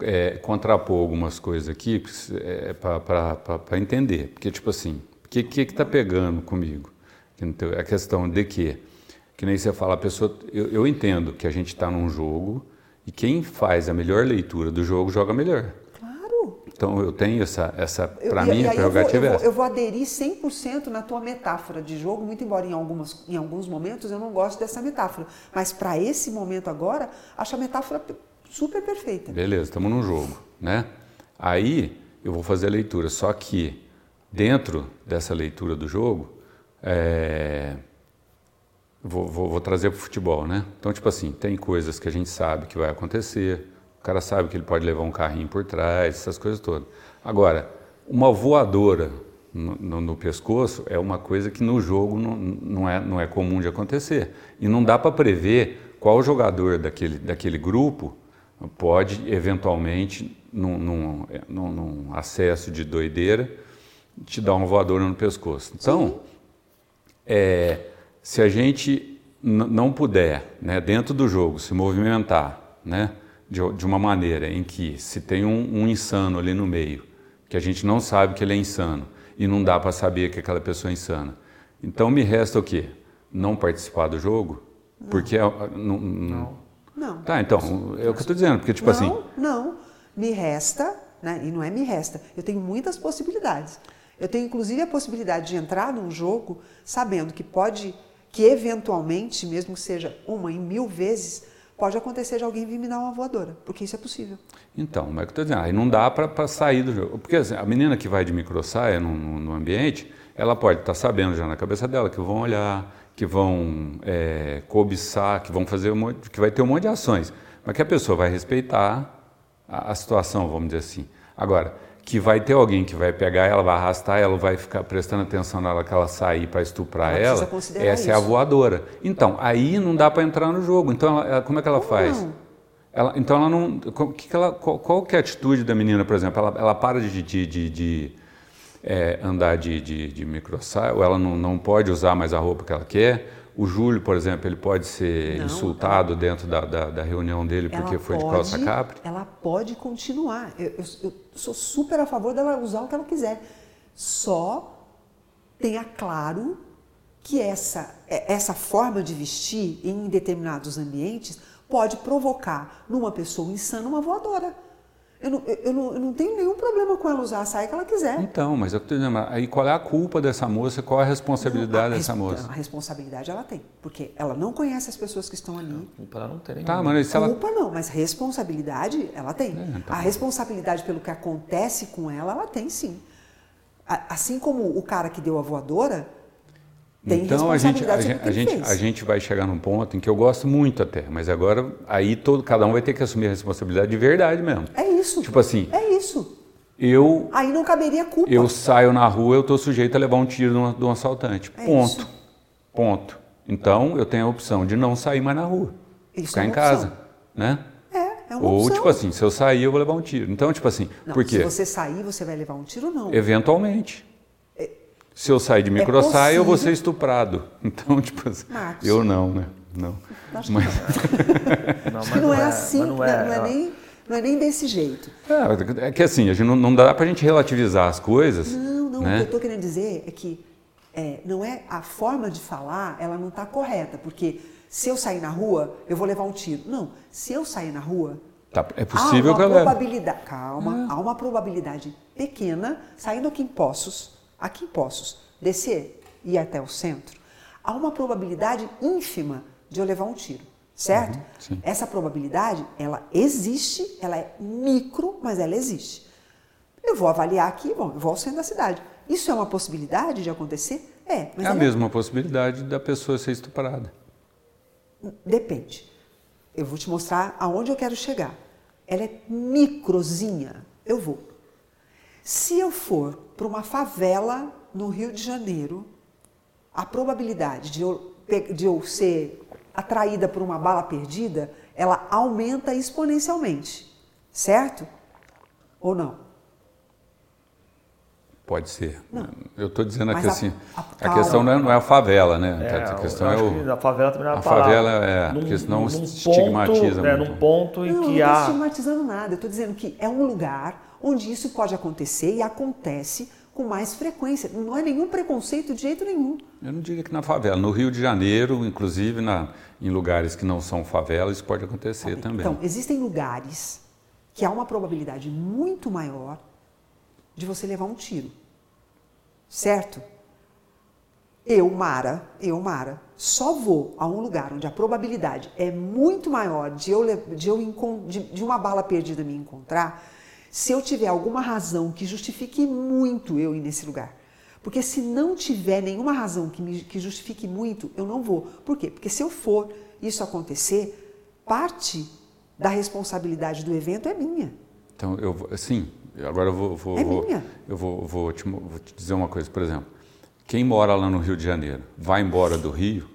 é, contrapor algumas coisas aqui é, para entender, porque tipo assim, o que que está pegando comigo? A questão de que, que nem você fala, a pessoa, eu, eu entendo que a gente está num jogo e quem faz a melhor leitura do jogo joga melhor. Então eu tenho essa, essa para mim, a prerrogativa eu vou, é essa. Eu vou aderir 100% na tua metáfora de jogo, muito embora em, algumas, em alguns momentos eu não goste dessa metáfora. Mas para esse momento agora, acho a metáfora super perfeita. Beleza, estamos num jogo, né? Aí eu vou fazer a leitura, só que dentro dessa leitura do jogo, é... vou, vou, vou trazer para o futebol, né? Então, tipo assim, tem coisas que a gente sabe que vai acontecer, cara sabe que ele pode levar um carrinho por trás, essas coisas todas. Agora, uma voadora no, no, no pescoço é uma coisa que no jogo não, não, é, não é comum de acontecer. E não dá para prever qual jogador daquele, daquele grupo pode, eventualmente, num, num, num, num acesso de doideira, te dar uma voadora no pescoço. Então, é, se a gente não puder, né, dentro do jogo, se movimentar, né, de, de uma maneira em que se tem um, um, insano ali no meio, que a gente não sabe que ele é insano e não dá para saber que aquela pessoa é insana. Então me resta o quê? Não participar do jogo? Não. Porque não, não. não. Tá, então, é o que eu estou dizendo, porque tipo não, assim. Não, me resta, né? E não é me resta. Eu tenho muitas possibilidades. Eu tenho inclusive a possibilidade de entrar num jogo sabendo que pode, que eventualmente, mesmo que seja uma em mil vezes, pode acontecer de alguém vir me dar uma voadora, porque isso é possível. Então, mas é que eu estou dizendo, aí não dá para sair do jogo. Porque assim, a menina que vai de microsaia no, no, no ambiente, ela pode estar tá sabendo já na cabeça dela que vão olhar, que vão é, cobiçar, que vão fazer um monte, que vai ter um monte de ações, mas que a pessoa vai respeitar a, a situação, vamos dizer assim. Agora, que vai ter alguém que vai pegar ela, vai arrastar ela, vai ficar prestando atenção na hora que ela sair para estuprar ela, ela essa isso. é a voadora. Então, aí não dá para entrar no jogo. Então, ela, como é que ela como faz? Não? Ela, então, ela não. Que que ela, qual, qual, que é a atitude da menina, por exemplo? Ela, ela para de, de, de, de é, andar de, de, de microsaia, ou ela não, não pode usar mais a roupa que ela quer? O Júlio, por exemplo, ele pode ser não, insultado ela, dentro da, da, da, reunião dele porque foi pode, de calça capri? Ela pode continuar. Eu, eu, eu, sou super a favor dela usar o que ela quiser. Só tenha claro que essa, é, essa forma de vestir em determinados ambientes pode provocar numa pessoa insana uma voadora. Eu não, eu, não, eu não tenho nenhum problema com ela usar a saia que ela quiser. Então, mas eu estou dizendo, aí qual é a culpa dessa moça? Qual é a responsabilidade não, a dessa moça? A responsabilidade ela tem, porque ela não conhece as pessoas que estão ali. Culpa ela não tem. Tá, mas se ela... Culpa não, mas responsabilidade ela tem. É, então... A responsabilidade pelo que acontece com ela, ela tem sim. Assim como o cara que deu a voadora, tem então a gente, a, a, gente, a gente vai chegar num ponto em que eu gosto muito até, mas agora aí todo, cada um vai ter que assumir a responsabilidade de verdade mesmo. É isso. Tipo assim. É isso. Eu. Aí não caberia culpa. Eu saio na rua, eu estou sujeito a levar um tiro de um, de um assaltante. É ponto. Isso. Ponto. Então eu tenho a opção de não sair mais na rua. Isso ficar é em casa. Opção. Né? É, é Ou, opção. tipo assim, se eu sair, eu vou levar um tiro. Então, tipo assim, não, por quê? Se você sair, você vai levar um tiro, não. Eventualmente. Se eu sair de microsaia, é eu vou ser estuprado. Então, tipo assim, Marcos. eu não, né? Não. Acho mas... que não. não, mas não é, é assim, não é, não é, nem, não é nem desse jeito. É, é que assim, a gente não, não dá para a gente relativizar as coisas. Não, não. Né? O que eu estou querendo dizer é que é, não é a forma de falar, ela não está correta, porque se eu sair na rua, eu vou levar um tiro. Não, se eu sair na rua, Tá, é possível há uma que eu probabilidade, calma, é. há uma probabilidade pequena, saindo aqui em Poços, aqui em Poços, descer e ir até o centro, há uma probabilidade ínfima de eu levar um tiro, certo? Uhum, Essa probabilidade, ela existe, ela é micro, mas ela existe. Eu vou avaliar aqui, bom, eu vou ao centro da cidade. Isso é uma possibilidade de acontecer? É. Mas é a mesma possibilidade da pessoa ser estuprada. Depende. Eu vou te mostrar aonde eu quero chegar. Ela é microzinha. Eu vou. Se eu for para uma favela no Rio de Janeiro, a probabilidade de eu, de eu ser atraída por uma bala perdida, ela aumenta exponencialmente. Certo? Ou não? Pode ser. Não. Eu estou dizendo aqui assim, a, a, a questão não é, não é, a favela, né? É, a questão é o. A favela também não é a, a favela é, num, porque senão num estigmatiza ponto, é, muito. É, num ponto em não, que não há. Não estou estigmatizando nada, eu estou dizendo que é um lugar onde isso pode acontecer e acontece com mais frequência. Não é nenhum preconceito de jeito nenhum. Eu não diria que na favela. No Rio de Janeiro, inclusive na, em lugares que não são favelas, isso pode acontecer também. Então, existem lugares que há uma probabilidade muito maior de você levar um tiro. Certo? Eu, Mara, eu, Mara, só vou a um lugar onde a probabilidade é muito maior de, eu, de, eu, de, de uma bala perdida me encontrar se eu tiver alguma razão que justifique muito eu ir nesse lugar. Porque se não tiver nenhuma razão que, me, que justifique muito, eu não vou. Por quê? Porque se eu for isso acontecer, parte da responsabilidade do evento é minha. Então, eu sim, agora eu vou, vou, é vou eu vou, vou, te, vou te dizer uma coisa, por exemplo. Quem mora lá no Rio de Janeiro, vai embora do Rio,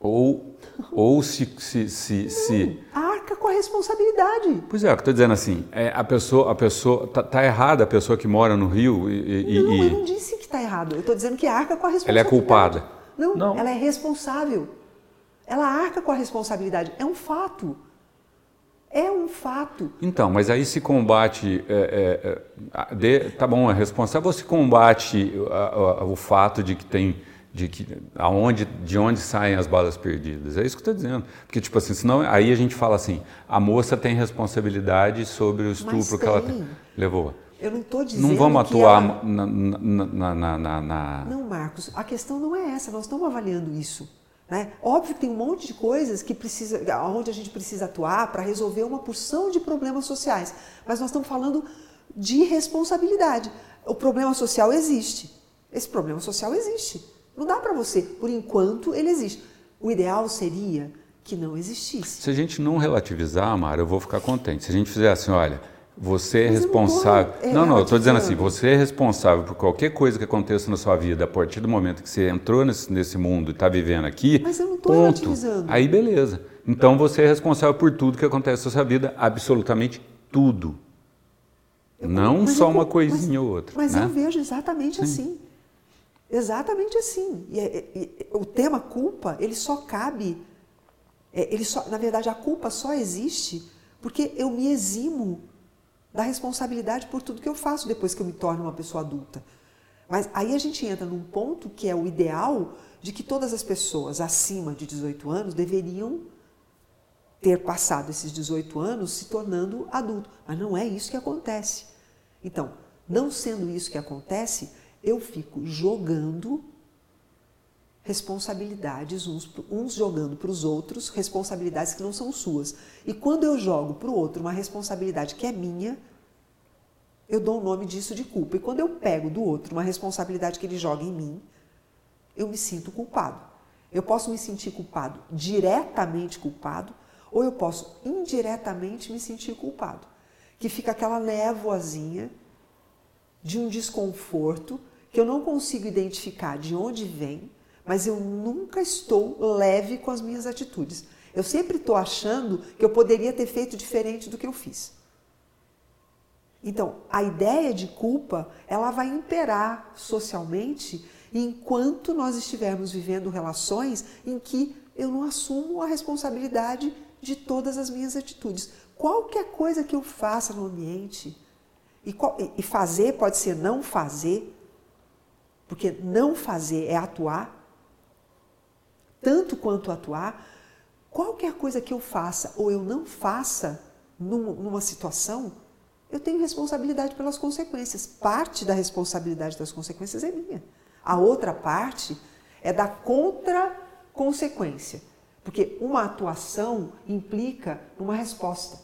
ou, ou se, se, se, não, se arca com a responsabilidade. Pois é, o que eu estou dizendo assim, é, a pessoa, a pessoa tá, tá, errada a pessoa que mora no Rio e, não, e, eu não disse que está errado. Eu estou dizendo que arca com a responsabilidade. Ela é culpada. Não, não, ela é responsável. Ela arca com a responsabilidade. É um fato. É um fato. Então, mas aí se combate, é, é, de, tá bom, é responsável, ou se combate a, a, o fato de que tem de que aonde de onde saem as balas perdidas? É isso que eu estou dizendo. Porque tipo assim senão aí a gente fala assim a moça tem responsabilidade sobre o estupro que ela levou. Eu não estou dizendo não vamos atuar ela... na, na, na, na, não Marcos a questão não é essa. Nós estamos avaliando isso né? óbvio que tem um monte de coisas que precisa onde a gente precisa atuar para resolver uma porção de problemas sociais mas nós estamos falando de responsabilidade o problema social existe esse problema social existe não dá para você, por enquanto ele existe. O ideal seria que não existisse. Se a gente não relativizar, Mara, eu vou ficar contente. Se a gente fizer assim, olha, você é responsável. Não, não, não, eu estou dizendo assim, você é responsável por qualquer coisa que aconteça na sua vida a partir do momento que você entrou nesse, nesse mundo e está vivendo aqui. Mas eu não estou relativizando. Aí beleza. Então você é responsável por tudo que acontece na sua vida, absolutamente tudo. Eu, não só eu, uma coisinha mas, ou outra. Mas né? eu vejo exatamente Sim. assim. Exatamente assim. E, e, e, o tema culpa, ele só cabe, é, ele só, na verdade, a culpa só existe porque eu me eximo da responsabilidade por tudo que eu faço depois que eu me torno uma pessoa adulta. Mas aí a gente entra num ponto que é o ideal de que todas as pessoas acima de 18 anos deveriam ter passado esses 18 anos se tornando adulto. Mas não é isso que acontece. Então, não sendo isso que acontece, eu fico jogando responsabilidades, uns, uns jogando para os outros responsabilidades que não são suas. E quando eu jogo para o outro uma responsabilidade que é minha, eu dou o nome disso de culpa. E quando eu pego do outro uma responsabilidade que ele joga em mim, eu me sinto culpado. Eu posso me sentir culpado diretamente culpado, ou eu posso indiretamente me sentir culpado. Que fica aquela névoazinha de um desconforto que eu não consigo identificar de onde vem, mas eu nunca estou leve com as minhas atitudes. Eu sempre estou achando que eu poderia ter feito diferente do que eu fiz. Então, a ideia de culpa, ela vai imperar socialmente enquanto nós estivermos vivendo relações em que eu não assumo a responsabilidade de todas as minhas atitudes. Qualquer coisa que eu faça no ambiente, e, e fazer pode ser não fazer, porque não fazer é atuar, tanto quanto atuar, qualquer coisa que eu faça ou eu não faça numa situação, eu tenho responsabilidade pelas consequências. Parte da responsabilidade das consequências é minha. A outra parte é da contra-consequência. Porque uma atuação implica uma resposta.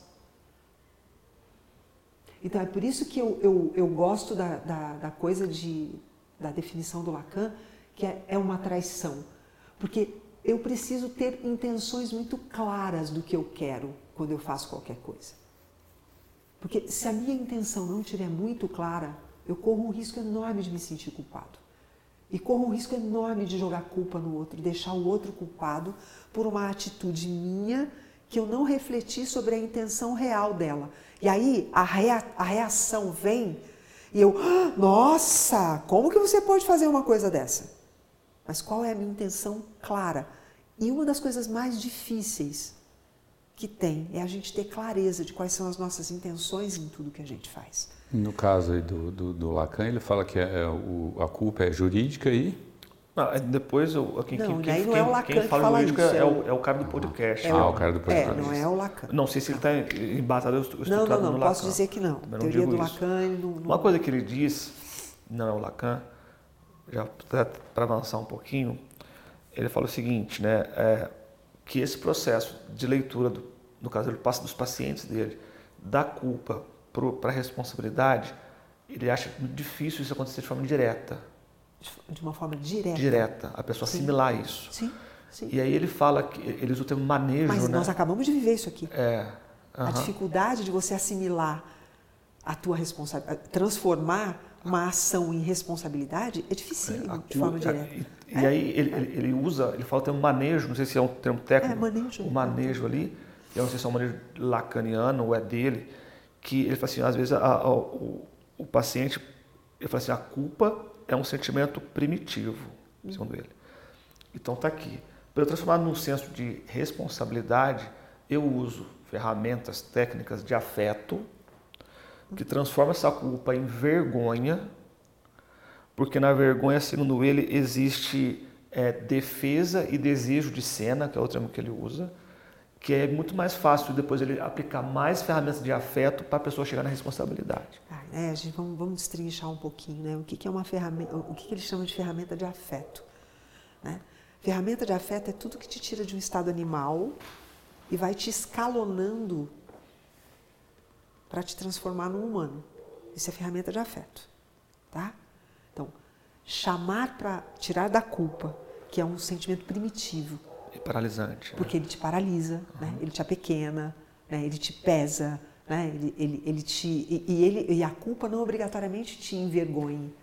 Então é por isso que eu, eu, eu gosto da, da, da, coisa de, da definição do Lacan, que é, é uma traição. Porque eu preciso ter intenções muito claras do que eu quero quando eu faço qualquer coisa. Porque se a minha intenção não estiver muito clara, eu corro um risco enorme de me sentir culpado. E corro um risco enorme de jogar culpa no outro, deixar o outro culpado por uma atitude minha que eu não refleti sobre a intenção real dela. E aí a, rea a reação vem e eu, ah, nossa, como que você pode fazer uma coisa dessa? Mas qual é a minha intenção clara? E uma das coisas mais difíceis que tem é a gente ter clareza de quais são as nossas intenções em tudo que a gente faz. No caso aí do, do, do Lacan, ele fala que é, é o, a culpa é jurídica e não, depois eu, quem, não, quem, quem, não é o Lacan quem fala, jurídica isso, é, o, é o cara do podcast. É, ah, o cara do podcast. É, não é o Lacan. Não sei se ele está embatado, eu estou Não, não, não, não posso dizer que não. Teoria do Lacan, ele não, não... Uma coisa que ele diz, não é o Lacan, já para avançar um pouquinho, ele fala o seguinte, né, é, que esse processo de leitura, do, no caso ele passa dos pacientes dele, da culpa para a responsabilidade, ele acha muito difícil isso acontecer de forma direta de uma forma direta. Direta, a pessoa sim. assimilar isso. Sim, sim. E aí ele fala que ele usa o termo manejo, Mas né? nós acabamos de viver isso aqui. É. A dificuldade de você assimilar a tua responsabilidade, transformar uma ação em responsabilidade é difícil é, de forma direta. E, e é? aí ele, ele, ele, usa, ele fala o termo manejo, não sei se é um termo técnico. É, manejo. O manejo ali, eu não sei se é um manejo lacaniano ou é dele, que ele fala assim, às vezes a, a, o, o paciente, ele fala assim, a culpa é um sentimento primitivo, segundo ele. Então está aqui. Para eu transformar num senso de responsabilidade, eu uso ferramentas técnicas de afeto que transforma essa culpa em vergonha, porque na vergonha, segundo ele, existe é, defesa e desejo de cena, que é o termo que ele usa, que é muito mais fácil depois ele aplicar mais ferramentas de afeto para a pessoa chegar na responsabilidade. Ah, é, gente, vamos, vamos destrinchar um pouquinho, né? O que, que é uma ferramenta, o que, que eles de ferramenta de afeto, né? Ferramenta de afeto é tudo que te tira de um estado animal e vai te escalonando para te transformar num humano. Isso é ferramenta de afeto, tá? Então, chamar para tirar da culpa, que é um sentimento primitivo, e paralisante. Né? Porque né? ele te paralisa, uhum. né? ele te apequena, né? ele te pesa, né? ele, ele, ele te, e, e, ele, e a culpa não obrigatoriamente te envergonhe.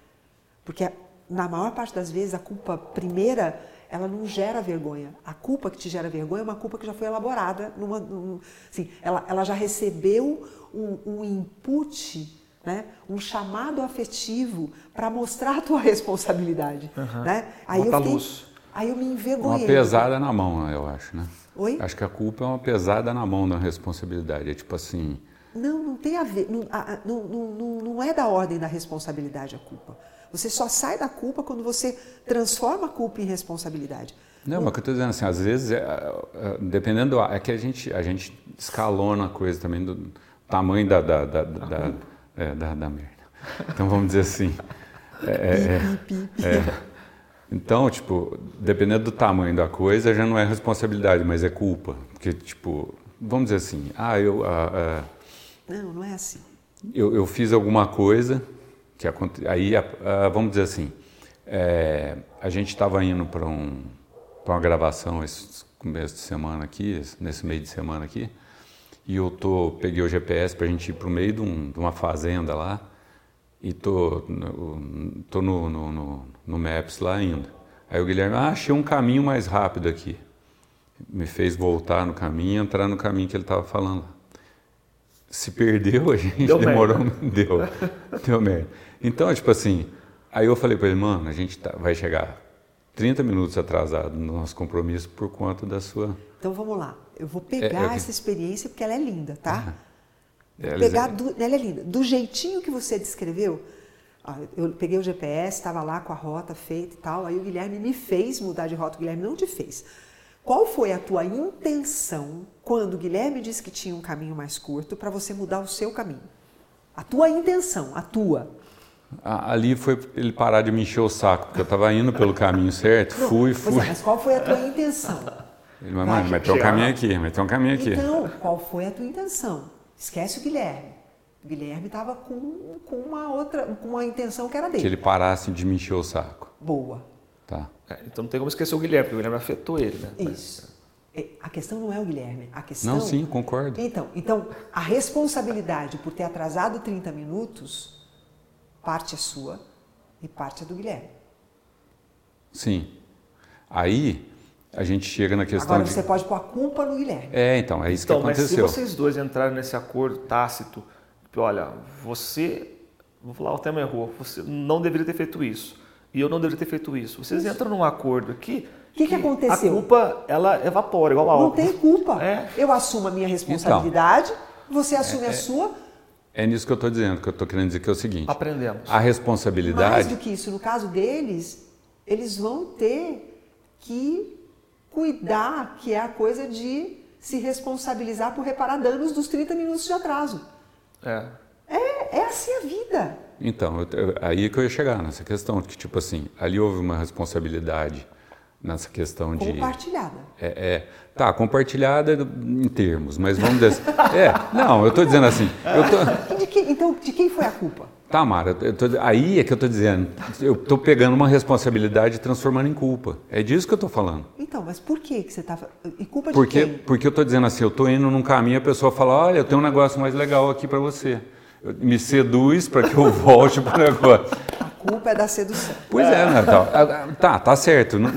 Porque na maior parte das vezes a culpa primeira ela não gera vergonha. A culpa que te gera vergonha é uma culpa que já foi elaborada, numa, num, assim, ela, ela já recebeu um, um input, né? um chamado afetivo para mostrar a tua responsabilidade. Uhum. Né? Aí Bota eu fiquei, luz. Aí eu me envergonhei. Uma pesada na mão, eu acho, né? Oi? Acho que a culpa é uma pesada na mão da responsabilidade. É tipo assim. Não, não tem a ver. Não, não, não, não é da ordem da responsabilidade a culpa. Você só sai da culpa quando você transforma a culpa em responsabilidade. Não, mas o que eu estou dizendo assim, às vezes, é, é, dependendo, é que a gente, a gente escalona a coisa também do tamanho da, da, da, da, é, da, da merda. Então vamos dizer assim. É, é, é então, tipo, dependendo do tamanho da coisa, já não é responsabilidade, mas é culpa. Porque, tipo, vamos dizer assim, ah, eu. Ah, ah, não, não é assim. Eu, eu fiz alguma coisa, que aí, ah, vamos dizer assim, é, a gente estava indo para um, uma gravação esse começo de semana aqui, nesse meio de semana aqui, e eu tô, peguei o GPS para a gente ir para o meio de, um, de uma fazenda lá, e tô, tô no, no, no, no, Maps lá ainda. Aí o Guilherme, ah, achei um caminho mais rápido aqui. Me fez voltar no caminho, entrar no caminho que ele estava falando. Se perdeu, a gente deu demorou, merda. deu, deu merda. Então, tipo assim, aí eu falei para ele, mano, a gente tá, vai chegar 30 minutos atrasado no nosso compromisso por conta da sua. Então vamos lá, eu vou pegar é, é... essa experiência porque ela é linda, tá? É, pegar do, ela é linda. Do jeitinho que você descreveu, eu peguei o GPS, estava lá com a rota feita e tal, aí o Guilherme me fez mudar de rota, o Guilherme não te fez. Qual foi a tua intenção quando o Guilherme disse que tinha um caminho mais curto para você mudar o seu caminho? A tua intenção, a tua. Ali foi ele parar de me encher o saco, porque eu estava indo pelo caminho certo, não, fui, fui. É, mas qual foi a tua intenção? Ele, mas, mas tem um caminho aqui, mas tem um caminho aqui. Então, qual foi a tua intenção? Esquece o Guilherme. O Guilherme estava com, com uma outra, com uma intenção que era dele. Que ele parasse de me encher o saco. Boa. Tá. É, então não tem como esquecer o Guilherme, porque o Guilherme afetou ele, né? Isso. É, A questão não é o Guilherme, a questão... Não, sim, concordo. Então, então, a responsabilidade por ter atrasado 30 minutos, parte é sua e parte é do Guilherme. Sim. Aí a gente chega na questão Agora de. você pode pôr a culpa no Guilherme. É, então, é isso Então, que mas se aconteceu. vocês dois entrarem nesse acordo tácito, que, olha, você, vou falar o tema errou, você não deveria ter feito isso, e eu não deveria ter feito isso. Vocês entram num acordo aqui Que que aconteceu? a culpa, ela evapora, igual álcool. Não tem culpa. É. Eu assumo a minha responsabilidade, você assume a sua. É nisso que eu estou dizendo, que eu estou querendo dizer que é o seguinte: Aprendemos. a Mais responsabilidade. do que isso, no caso deles, eles vão ter que cuidar, que é a coisa de se responsabilizar por reparar danos dos 30 minutos de atraso. É. É, é assim a vida. Então, eu- eu- aí é que eu ia chegar nessa questão, que tipo assim, ali houve uma responsabilidade nessa questão de. Compartilhada. É, é, tá, compartilhada em termos, mas vamos dizer. É, não, eu estou dizendo assim. Eu tô, de quem- então, de quem foi a culpa? tá, Mara, tô- aí é que eu estou dizendo. Eu estou pegando uma responsabilidade e transformando em culpa. É disso que eu estou falando. Então, mas por que, que você está... E culpa de Porque, quem? porque eu estou dizendo assim, eu estou indo num caminho e a pessoa fala, olha, eu tenho um negócio mais legal aqui para você. Me seduz para que eu volte para o negócio. A culpa é da sedução. Pois é, Natal. Tá, tá certo. N-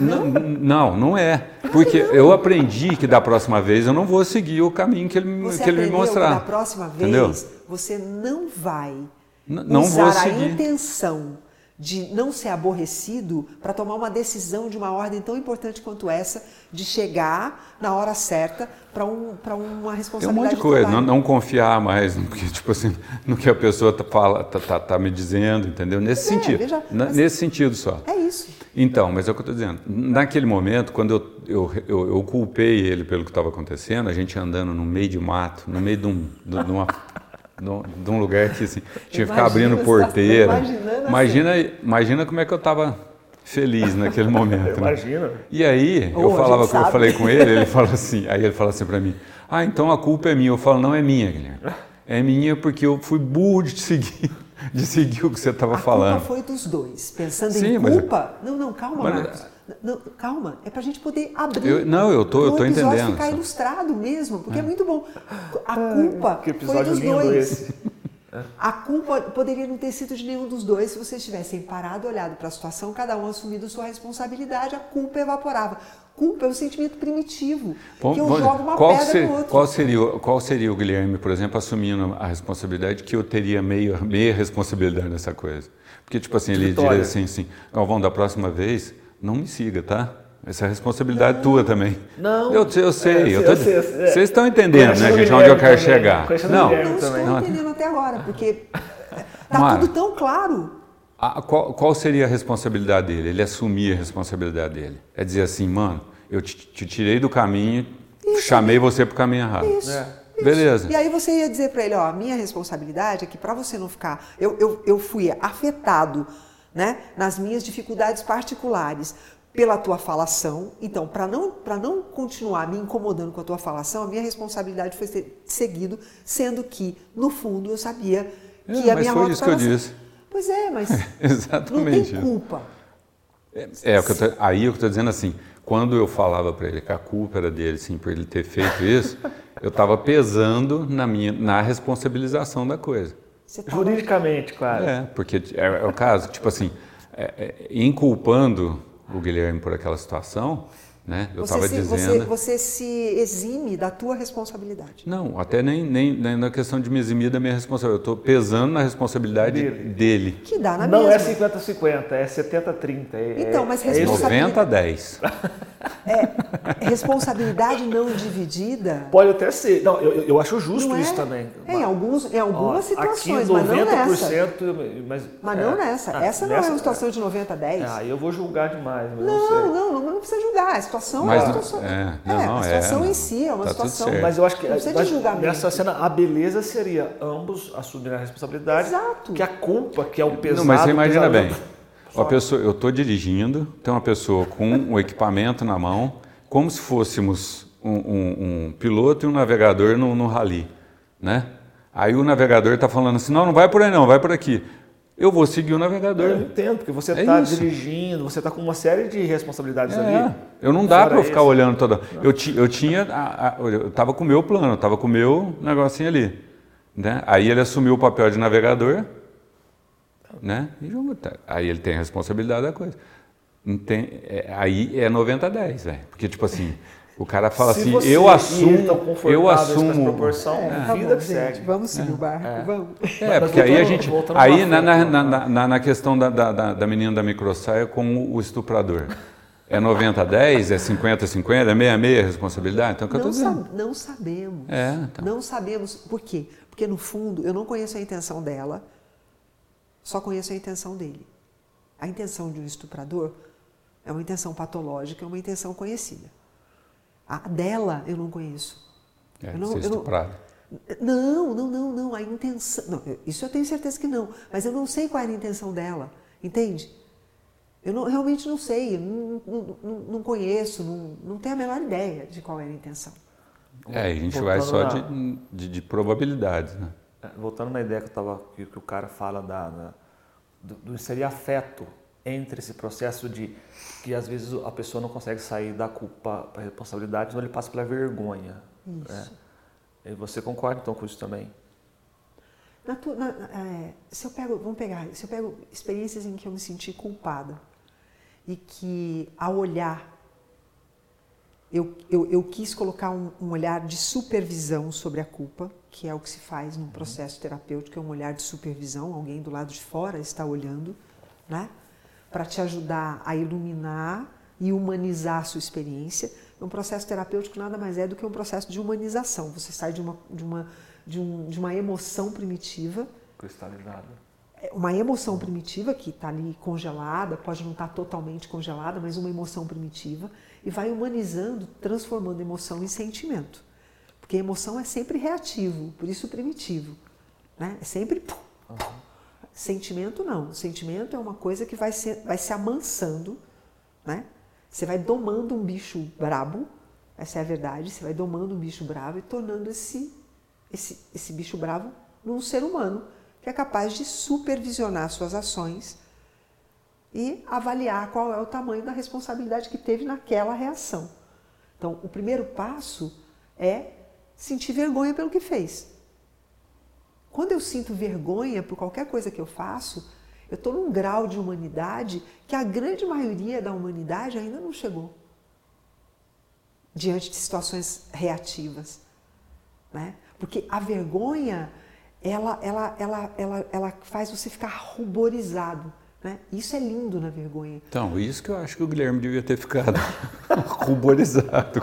Não, não é. Porque eu aprendi que da próxima vez eu não vou seguir o caminho que ele, Você que ele me aprendeu que mostrar. da próxima vez Entendeu? você não vai N- não usar vou a seguir. intenção de não ser aborrecido para tomar uma decisão de uma ordem tão importante quanto essa, de chegar na hora certa para um, pra uma Tem um responsabilidade monte de coisa, não, não confiar mais no que, tipo assim, no que a pessoa tá, fala, tá, tá- tá me dizendo, entendeu? Nesse Pois é, sentido. veja, Na- mas- Nesse sentido só. É isso. Então, mas é o que eu estou dizendo. Naquele momento, quando eu, eu, eu, eu culpei ele pelo que estava acontecendo, a gente andando no meio de mato, no meio de um, de, de uma, de um- lugar que assim, tinha que ficar Imagina, abrindo você porteira. tá imaginando a Imagina, imagina como é que eu estava feliz naquele momento. né? Imagina. E aí, Oh, eu a falava que eu falei com ele, ele fala assim, aí ele fala assim para mim: "Ah, então a culpa é minha". Eu falo: "Não é minha, Guilherme. É minha porque eu fui burro de te seguir, de seguir o que você estava A falando". culpa foi dos dois. Pensando Sim, em mas- culpa. Não, não, calma, Mas- Marcos. Não, calma, é pra gente poder abrir. Eu- não, eu tô- eu o tô episódio entendendo, ficar só. ilustrado mesmo, porque é, muito bom. A culpa Que foi dos lindo dois. esse. A culpa poderia não ter sido de nenhum dos dois se vocês tivessem parado, olhado para a situação, cada um assumido sua responsabilidade, a culpa evaporava. Culpa é um sentimento primitivo, Vamos- que eu vamos- jogo uma qual, pedra ser- no outro. qual seria, o- qual seria o Guilherme, por exemplo, assumindo a responsabilidade que eu teria meia, meia responsabilidade nessa coisa? Porque, tipo assim, ele Vitória. diria assim, assim, Galvão, da próxima vez, não me siga, tá? Essa é responsabilidade tua também. Não. Eu, eu sei, É, eu eu tô- sei, eu sei, é. Vocês estão entendendo, né, o gente, onde eu quero também, chegar. o Não. Não estou. Não. entendendo até agora, porque tá Mara. tudo tão claro. A- qual, qual seria a responsabilidade dele? Ele assumir a responsabilidade dele. É dizer assim, mano, eu te, te tirei do caminho, chamei você pro caminho errado. Isso. É. isso. Beleza. E aí você ia dizer para ele, ó, a minha responsabilidade é que para você não ficar, eu, eu, eu fui afetado, né, nas minhas dificuldades particulares pela tua falação. Então, para não para não continuar me incomodando com a tua falação, a minha responsabilidade foi ter seguido, sendo que no fundo eu sabia que É, a mas minha foi isso que eu disse. Pois é, mas não Exatamente. tem isso. culpa. É, o que eu tô- aí eu estou dizendo assim, quando eu falava para ele que a culpa era dele, sim, por ele ter feito isso, eu estava pesando na minha na responsabilização da coisa. Você tava- Juridicamente, claro. É, porque é, é o caso, tipo assim, é, é, inculpando o Guilherme por aquela situação, né? Eu você, estava se, dizendo. você, você se exime da tua responsabilidade. Não, até nem, nem, nem na questão de me eximir da minha responsabilidade. Eu estou pesando na responsabilidade Dele. dele. Que dá na Não é mesma. 50-50, é 70-30. É, Então, mas é responsabilidade- 90 a 10. Responsabilidade não dividida Pode até ser. Não, eu, eu acho justo não é, isso também. É, em, alguns, em Ó, algumas situações, aqui, mas não nessa. 90%, mas, Mas é, não nessa. ah, Essa não é uma situação de 90 a 10. É, aí eu vou julgar demais, mas não, não, sei. não, não, não precisa julgar. A situação Mas é a não- situação. é, não, a é, situação não. em si é uma Tá situação. Mas eu acho que Não precisa mas de julgamento. nessa cena a beleza seria ambos assumirem a responsabilidade. Exato. Que a culpa, que é o pesado. Não, mas você imagina bem. Uma pessoa, eu estou dirigindo, tem uma pessoa com um equipamento na mão, como se fôssemos um, um- um piloto e um navegador no, no rally, né? Aí o navegador está falando assim, não, não vai por aí não, vai por aqui. Eu vou seguir o navegador. Eu entendo, porque você É está isso. dirigindo, você está com uma série de responsabilidades É, ali. eu não dá para eu ficar esse. olhando toda. Eu, ti, eu tinha, a- a- eu tava com o meu plano, eu tava com o meu negocinho ali, né? Aí ele assumiu o papel de navegador, né? E tá. aí ele tem a responsabilidade da coisa. Tem- é, aí é 90-10, velho. Porque tipo assim, o cara fala Se assim, você eu assumo, eu assumo. proporção, Tá vida bom, que gente, segue. vamos seguir o barco, vamos. É, porque aí a gente. Aí ao na, na, na, né? na, questão da, da, da, da menina da microsaia com o estuprador. É 90-10, é 50-50, é 66 a responsabilidade? Então, o que eu tô Não, dizendo. sa- não sabemos. É, então. Não sabemos. Por quê? Porque no fundo eu não conheço a intenção dela, só conheço a intenção dele. A intenção de um estuprador é uma intenção patológica, é uma intenção conhecida. A dela eu não conheço. É, Eu não- ser eu não-. Não, não, não, não. A intenção. não, isso eu tenho certeza que não. Mas eu não sei qual era a intenção dela. Entende? Eu não- realmente não sei. não, não- não conheço. Não, não tenho a menor ideia de qual era a intenção. É, a gente Voltando vai só na- de, de, de probabilidades, né? É, Voltando na ideia que, eu tava, que, que o cara fala da, da- do, do inserir afeto entre esse processo de que às vezes a pessoa não consegue sair da culpa para responsabilidade, então ele passa pela vergonha. né? E você concorda então com isso também? Na na- é, se eu pego, vamos pegar, se eu pego experiências em que eu me senti culpada e que ao olhar eu, eu, eu quis colocar um, um olhar de supervisão sobre a culpa, que é o que se faz num processo terapêutico, é um olhar de supervisão, alguém do lado de fora está olhando, né? Para te ajudar a iluminar e humanizar a sua experiência. Um processo terapêutico nada mais é do que um processo de humanização. Você sai de uma, de uma, de um, de uma emoção primitiva Cristalizado. é uma emoção primitiva que está ali congelada, pode não estar totalmente congelada, mas uma emoção primitiva, e vai humanizando, transformando emoção em sentimento. Porque emoção é sempre reativo, por isso primitivo. Né? É sempre. pum. Sentimento não. Sentimento é uma coisa que vai, vai se amansando. Né? Você vai domando um bicho brabo, essa é a verdade, você vai domando um bicho bravo e tornando esse, esse, esse bicho bravo num ser humano que é capaz de supervisionar suas ações e avaliar qual é o tamanho da responsabilidade que teve naquela reação. Então, o primeiro passo é sentir vergonha pelo que fez. Quando eu sinto vergonha por qualquer coisa que eu faço, eu estou num grau de humanidade que a grande maioria da humanidade ainda não chegou diante de situações reativas, né? Porque a vergonha ela, ela, ela, ela, ela faz você ficar ruborizado, né? Isso é lindo na vergonha. Então, isso que eu acho que o Guilherme devia ter ficado ruborizado.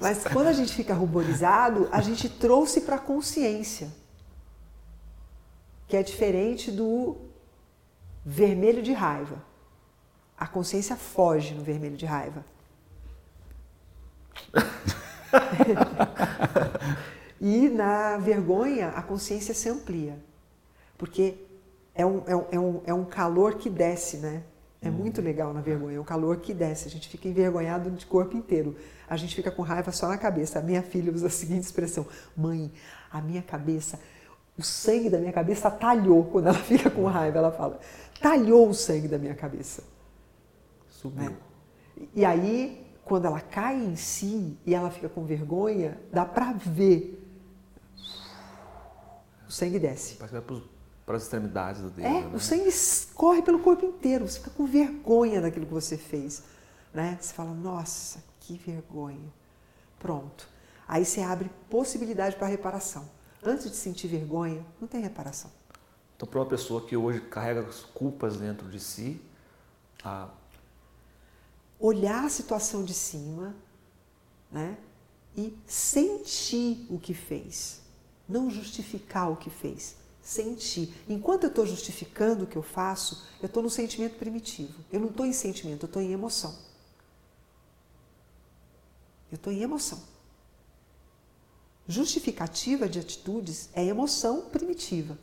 Mas quando a gente fica ruborizado, a gente trouxe para a consciência, que é diferente do vermelho de raiva. A consciência foge no vermelho de raiva. e na vergonha, a consciência se amplia. Porque é um, é um, é um, é um calor que desce, né? É muito legal na vergonha, é um calor que desce. A gente fica envergonhado de corpo inteiro. A gente fica com raiva só na cabeça. A minha filha usa a seguinte expressão: Mãe, a minha cabeça, o sangue da minha cabeça talhou. Quando ela fica com raiva, ela fala: talhou o sangue da minha cabeça. Subiu. Né? E aí, quando ela cai em si e ela fica com vergonha, dá pra ver. O sangue desce. Parece que vai para as extremidades do dedo. É, né? o sangue corre pelo corpo inteiro. Você fica com vergonha daquilo que você fez. Né? Você fala, nossa, que vergonha. Pronto. Aí você abre possibilidade para reparação. Antes de sentir vergonha, não tem reparação. Então, para uma pessoa que hoje carrega as culpas dentro de si, a olhar a situação de cima né, e sentir o que fez. Não justificar o que fez. Sentir. Enquanto eu estou justificando o que eu faço, eu estou no sentimento primitivo. Eu não estou em sentimento, eu estou em emoção. Eu estou em emoção. Justificativa de atitudes é emoção primitiva.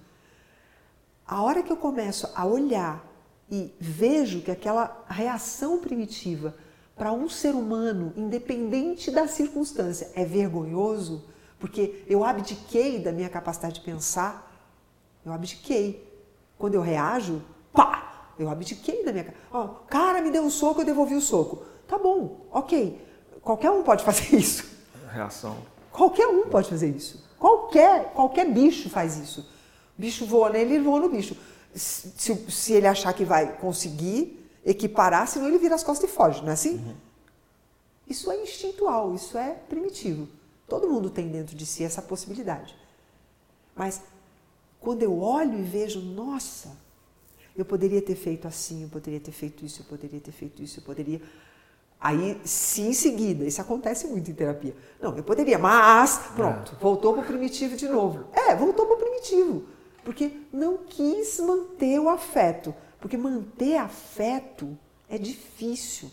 A hora que eu começo a olhar e vejo que aquela reação primitiva para um ser humano, independente da circunstância, é vergonhoso, porque eu abdiquei da minha capacidade de pensar, eu abdiquei. Quando eu reajo, pá! Eu abdiquei da minha. Ó, cara me deu um soco, eu devolvi o soco. Tá bom, ok. Qualquer um pode fazer isso. Reação. Qualquer um pode fazer isso. Qualquer, qualquer bicho faz isso. O bicho voa nele, ele voa no bicho. Se, se ele achar que vai conseguir equiparar, senão ele vira as costas e foge, não é assim? Uhum. Isso é instintual, isso é primitivo. Todo mundo tem dentro de si essa possibilidade. Mas quando eu olho e vejo, nossa, eu poderia ter feito assim, eu poderia ter feito isso, eu poderia ter feito isso, eu poderia. Aí, se em seguida, isso acontece muito em terapia. Não, eu poderia, mas pronto, é. voltou para o primitivo de novo. É, voltou para o primitivo. Porque não quis manter o afeto. Porque manter afeto é difícil.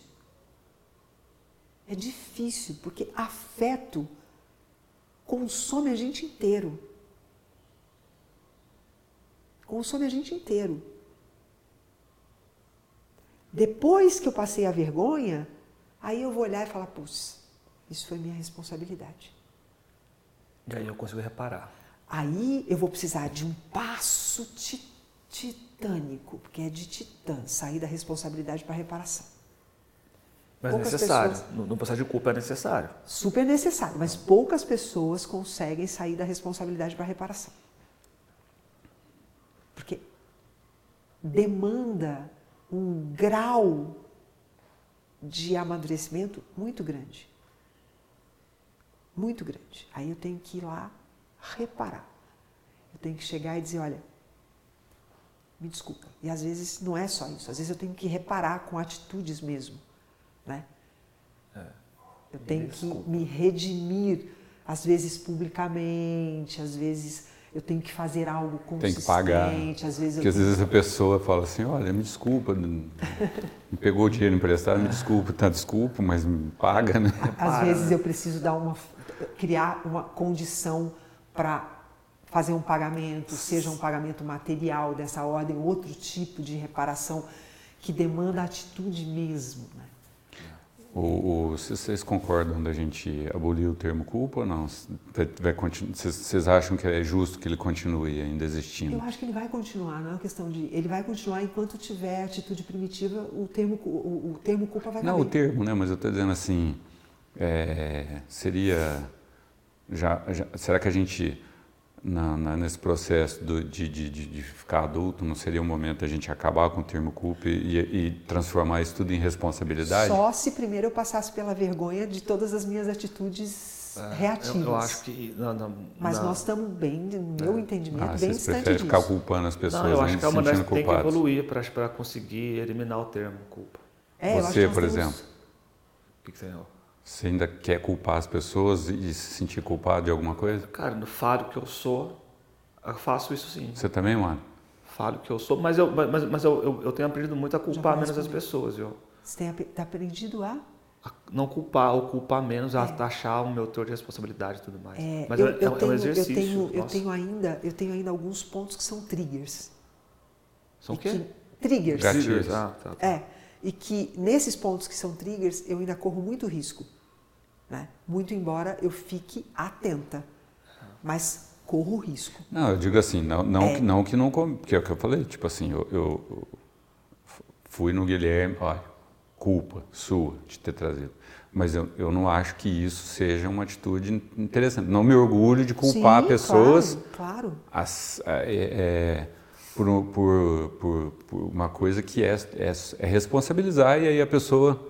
É difícil, porque afeto consome a gente inteiro. Consome a gente inteiro. Depois que eu passei a vergonha, aí eu vou olhar e falar, putz, isso foi minha responsabilidade. E aí eu consigo reparar. Aí eu vou precisar de um passo titânico, porque é de titã, sair da responsabilidade para reparação. Mas poucas necessário. Pessoas... No, no processo de culpa é necessário. Super necessário, mas poucas pessoas conseguem sair da responsabilidade para reparação. Porque demanda um grau de amadurecimento muito grande. Muito grande. Aí eu tenho que ir lá reparar. Eu tenho que chegar e dizer, olha, me desculpa. E às vezes não é só isso. Às vezes eu tenho que reparar com atitudes mesmo né? É. Eu tenho que me redimir, às vezes publicamente, às vezes eu tenho que fazer algo consistente. Tem que pagar. Às vezes Porque às vezes a pessoa fala assim, olha, me desculpa, me pegou o dinheiro emprestado, me desculpa, tá, desculpa, mas me paga, né? Às vezes eu preciso dar uma, criar uma condição para fazer um pagamento, seja um pagamento material dessa ordem, outro tipo de reparação que demanda atitude mesmo, né? O, o, vocês concordam da gente abolir o termo culpa ou não? Vocês, acham que é justo que ele continue ainda existindo? Eu acho que ele vai continuar, não é uma questão de. Ele vai continuar enquanto tiver atitude primitiva, o termo, o, o termo culpa vai Não, o termo, né? Mas eu estou dizendo assim. É, seria. Já, já, será que a gente na, na, nesse processo do, de, de, de, ficar adulto, não seria o momento a gente acabar com o termo culpa e, e, transformar isso tudo em responsabilidade? Só se primeiro eu passasse pela vergonha de todas as minhas atitudes é, reativas. Eu, eu, acho que. Não, não, Mas nós estamos bem, no meu é. entendimento, ah, bem distante disso. ficar culpando as pessoas, não, eu acho que é uma das tem que evoluir para conseguir eliminar o termo culpa. É, Você, por temos... exemplo. O que, que você você ainda quer culpar as pessoas e se sentir culpado de alguma coisa? Cara, no falo que eu sou, eu faço isso sim. Você também, mano? Falo que eu sou, mas eu, mas, mas eu, eu, eu tenho aprendido muito a culpar menos as pessoas. Eu. Você tem tá aprendido a? a não culpar, ou culpar menos, é. a taxar o meu teor de responsabilidade e tudo mais. É, mas eu, é, eu é, tenho, um exercício. Eu tenho, eu, tenho ainda, eu tenho ainda alguns pontos que são triggers. São o quê? Que, triggers. Gatilhos. Ah, tá, tá. É e que nesses pontos que são triggers eu ainda corro muito risco. Né? Muito embora eu fique atenta, mas corro risco. Não, eu digo assim, não, não, é. não que não, que é o que eu falei, tipo assim, eu, eu fui no Guilherme, olha, culpa sua de ter trazido. Mas eu, eu não acho que isso seja uma atitude interessante. Não me orgulho de culpar Sim, pessoas claro, claro. As, é, é, por, por, por, por, uma coisa que é, é, é, responsabilizar e aí a pessoa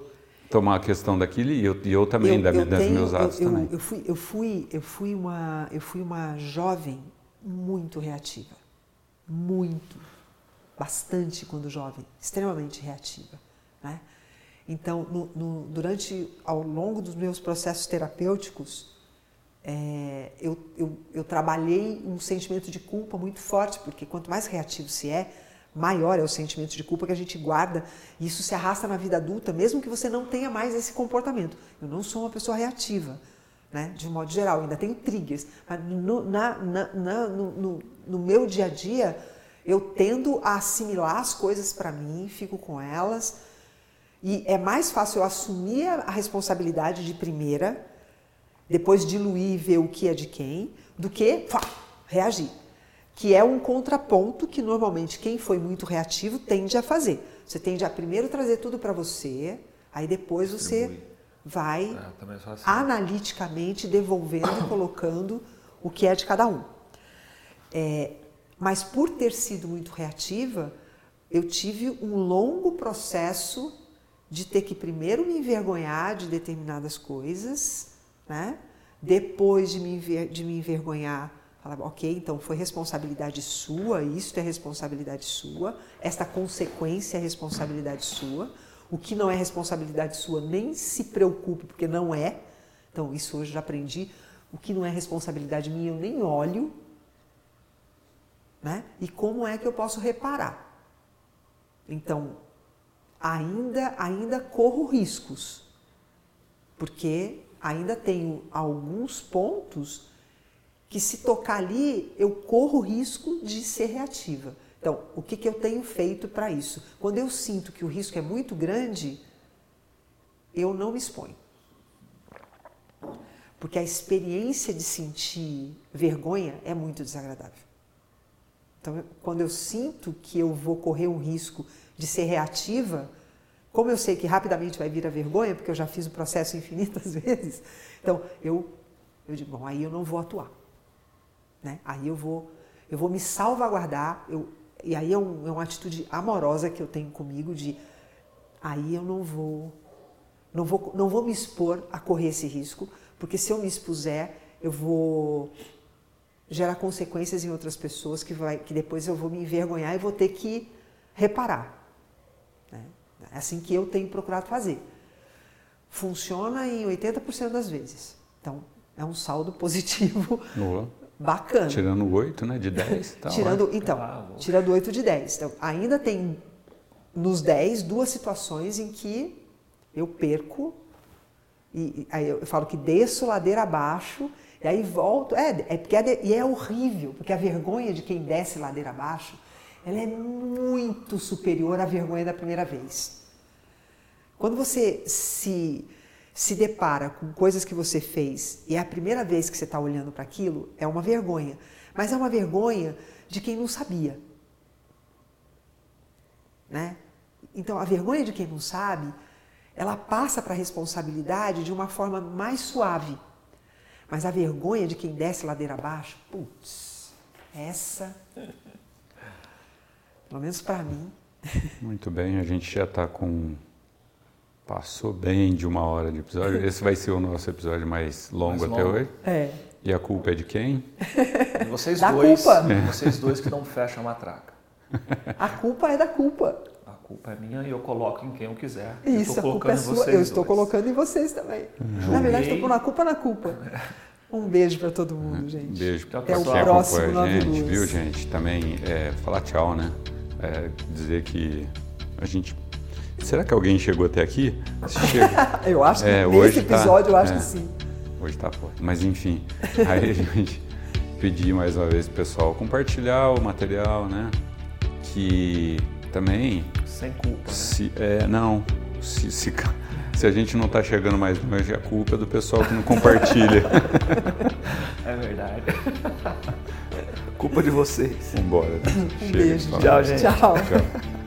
tomar a questão daquilo e eu, e eu também, eu, da, eu das tenho, meus atos eu, também. Eu fui, eu, fui, eu, fui uma, eu fui uma jovem muito reativa. Muito. Bastante quando jovem. Extremamente reativa. Né? Então, no, no, durante, ao longo dos meus processos terapêuticos, é, eu, eu, eu, trabalhei um sentimento de culpa muito forte, porque quanto mais reativo se é, maior é o sentimento de culpa que a gente guarda e isso se arrasta na vida adulta, mesmo que você não tenha mais esse comportamento. Eu não sou uma pessoa reativa, né? de um modo geral, ainda tenho triggers, mas no, na, na, na, no, no meu dia a dia eu tendo a assimilar as coisas para mim, fico com elas e é mais fácil eu assumir a responsabilidade de primeira depois diluir e ver o que é de quem, do que pá, reagir. que é um contraponto que normalmente quem foi muito reativo tende a fazer. Você tende a primeiro trazer tudo para você, aí depois você vai É, assim. analiticamente devolvendo, colocando o que é de cada um. É, mas por ter sido muito reativa, eu tive um longo processo de ter que primeiro me envergonhar de determinadas coisas, né? depois de me, de me envergonhar, falar, ok, então foi responsabilidade sua, isso é responsabilidade sua, esta consequência é responsabilidade sua, o que não é responsabilidade sua nem se preocupe, porque não é. Então, isso hoje já aprendi. O que não é responsabilidade minha, eu nem olho. Né? E como é que eu posso reparar? Então, ainda, ainda corro riscos, porque ainda tenho alguns pontos que se tocar ali, eu corro risco de ser reativa. Então, o que, que eu tenho feito para isso? Quando eu sinto que o risco é muito grande, eu não me exponho. Porque a experiência de sentir vergonha é muito desagradável. Então, quando eu sinto que eu vou correr um risco de ser reativa, como eu sei que rapidamente vai vir a vergonha, porque eu já fiz o processo infinitas vezes, então eu, eu digo, bom, aí eu não vou atuar. Né? Aí eu vou, eu vou me salvaguardar, eu, e aí é, um, é uma atitude amorosa que eu tenho comigo de aí eu não vou, não vou, não vou me expor a correr esse risco, porque se eu me expuser, eu vou gerar consequências em outras pessoas que, vai, que depois eu vou me envergonhar e vou ter que reparar. Né? É assim que eu tenho procurado fazer. Funciona em 80% das vezes. Então, é um saldo positivo Boa. bacana. Tirando 8, né? De 10. Tá tirando, ótimo. então, Ah, tirando 8 de 10. Então, ainda tem nos 10 duas situações em que eu perco e, e aí eu falo que desço ladeira abaixo e aí volto. É, é porque é, de- e é horrível, porque a vergonha de quem desce ladeira abaixo, ela é muito superior à vergonha da primeira vez. Quando você se, se depara com coisas que você fez e é a primeira vez que você está olhando para aquilo, é uma vergonha. Mas é uma vergonha de quem não sabia. Né? Então, a vergonha de quem não sabe, ela passa para a responsabilidade de uma forma mais suave. Mas a vergonha de quem desce ladeira abaixo, putz, essa, pelo menos para mim, Muito bem, a gente já está com. Passou bem de uma hora de episódio. Esse vai ser o nosso episódio mais longo Mais até longo. hoje. é, E a culpa é de quem? E vocês Dá dois, culpa. vocês dois que não fecham a matraca. a culpa é da culpa. A culpa é minha e eu coloco em quem eu quiser. Isso, eu a culpa é sua. Eu estou dois. colocando em vocês também. Na verdade, estou pondo a culpa na culpa. Um beijo para todo mundo, gente. Beijo Até o próximo a gente, Luz. viu, gente? Também é, falar tchau, né? É, dizer que a gente. Será que alguém chegou até aqui? Eu acho que É, nesse hoje tá- episódio, eu acho é. que sim. Hoje tá forte. Mas enfim, aí a gente pedir mais uma vez pro pessoal compartilhar o material, né? Que também, Sem culpa. né? se, é, não, se, se, se a gente não tá chegando mais longe, a culpa é do pessoal que não compartilha. É verdade. Culpa de vocês. Vambora. Chega, beijo. Tchau, gente. Tchau. Tchau.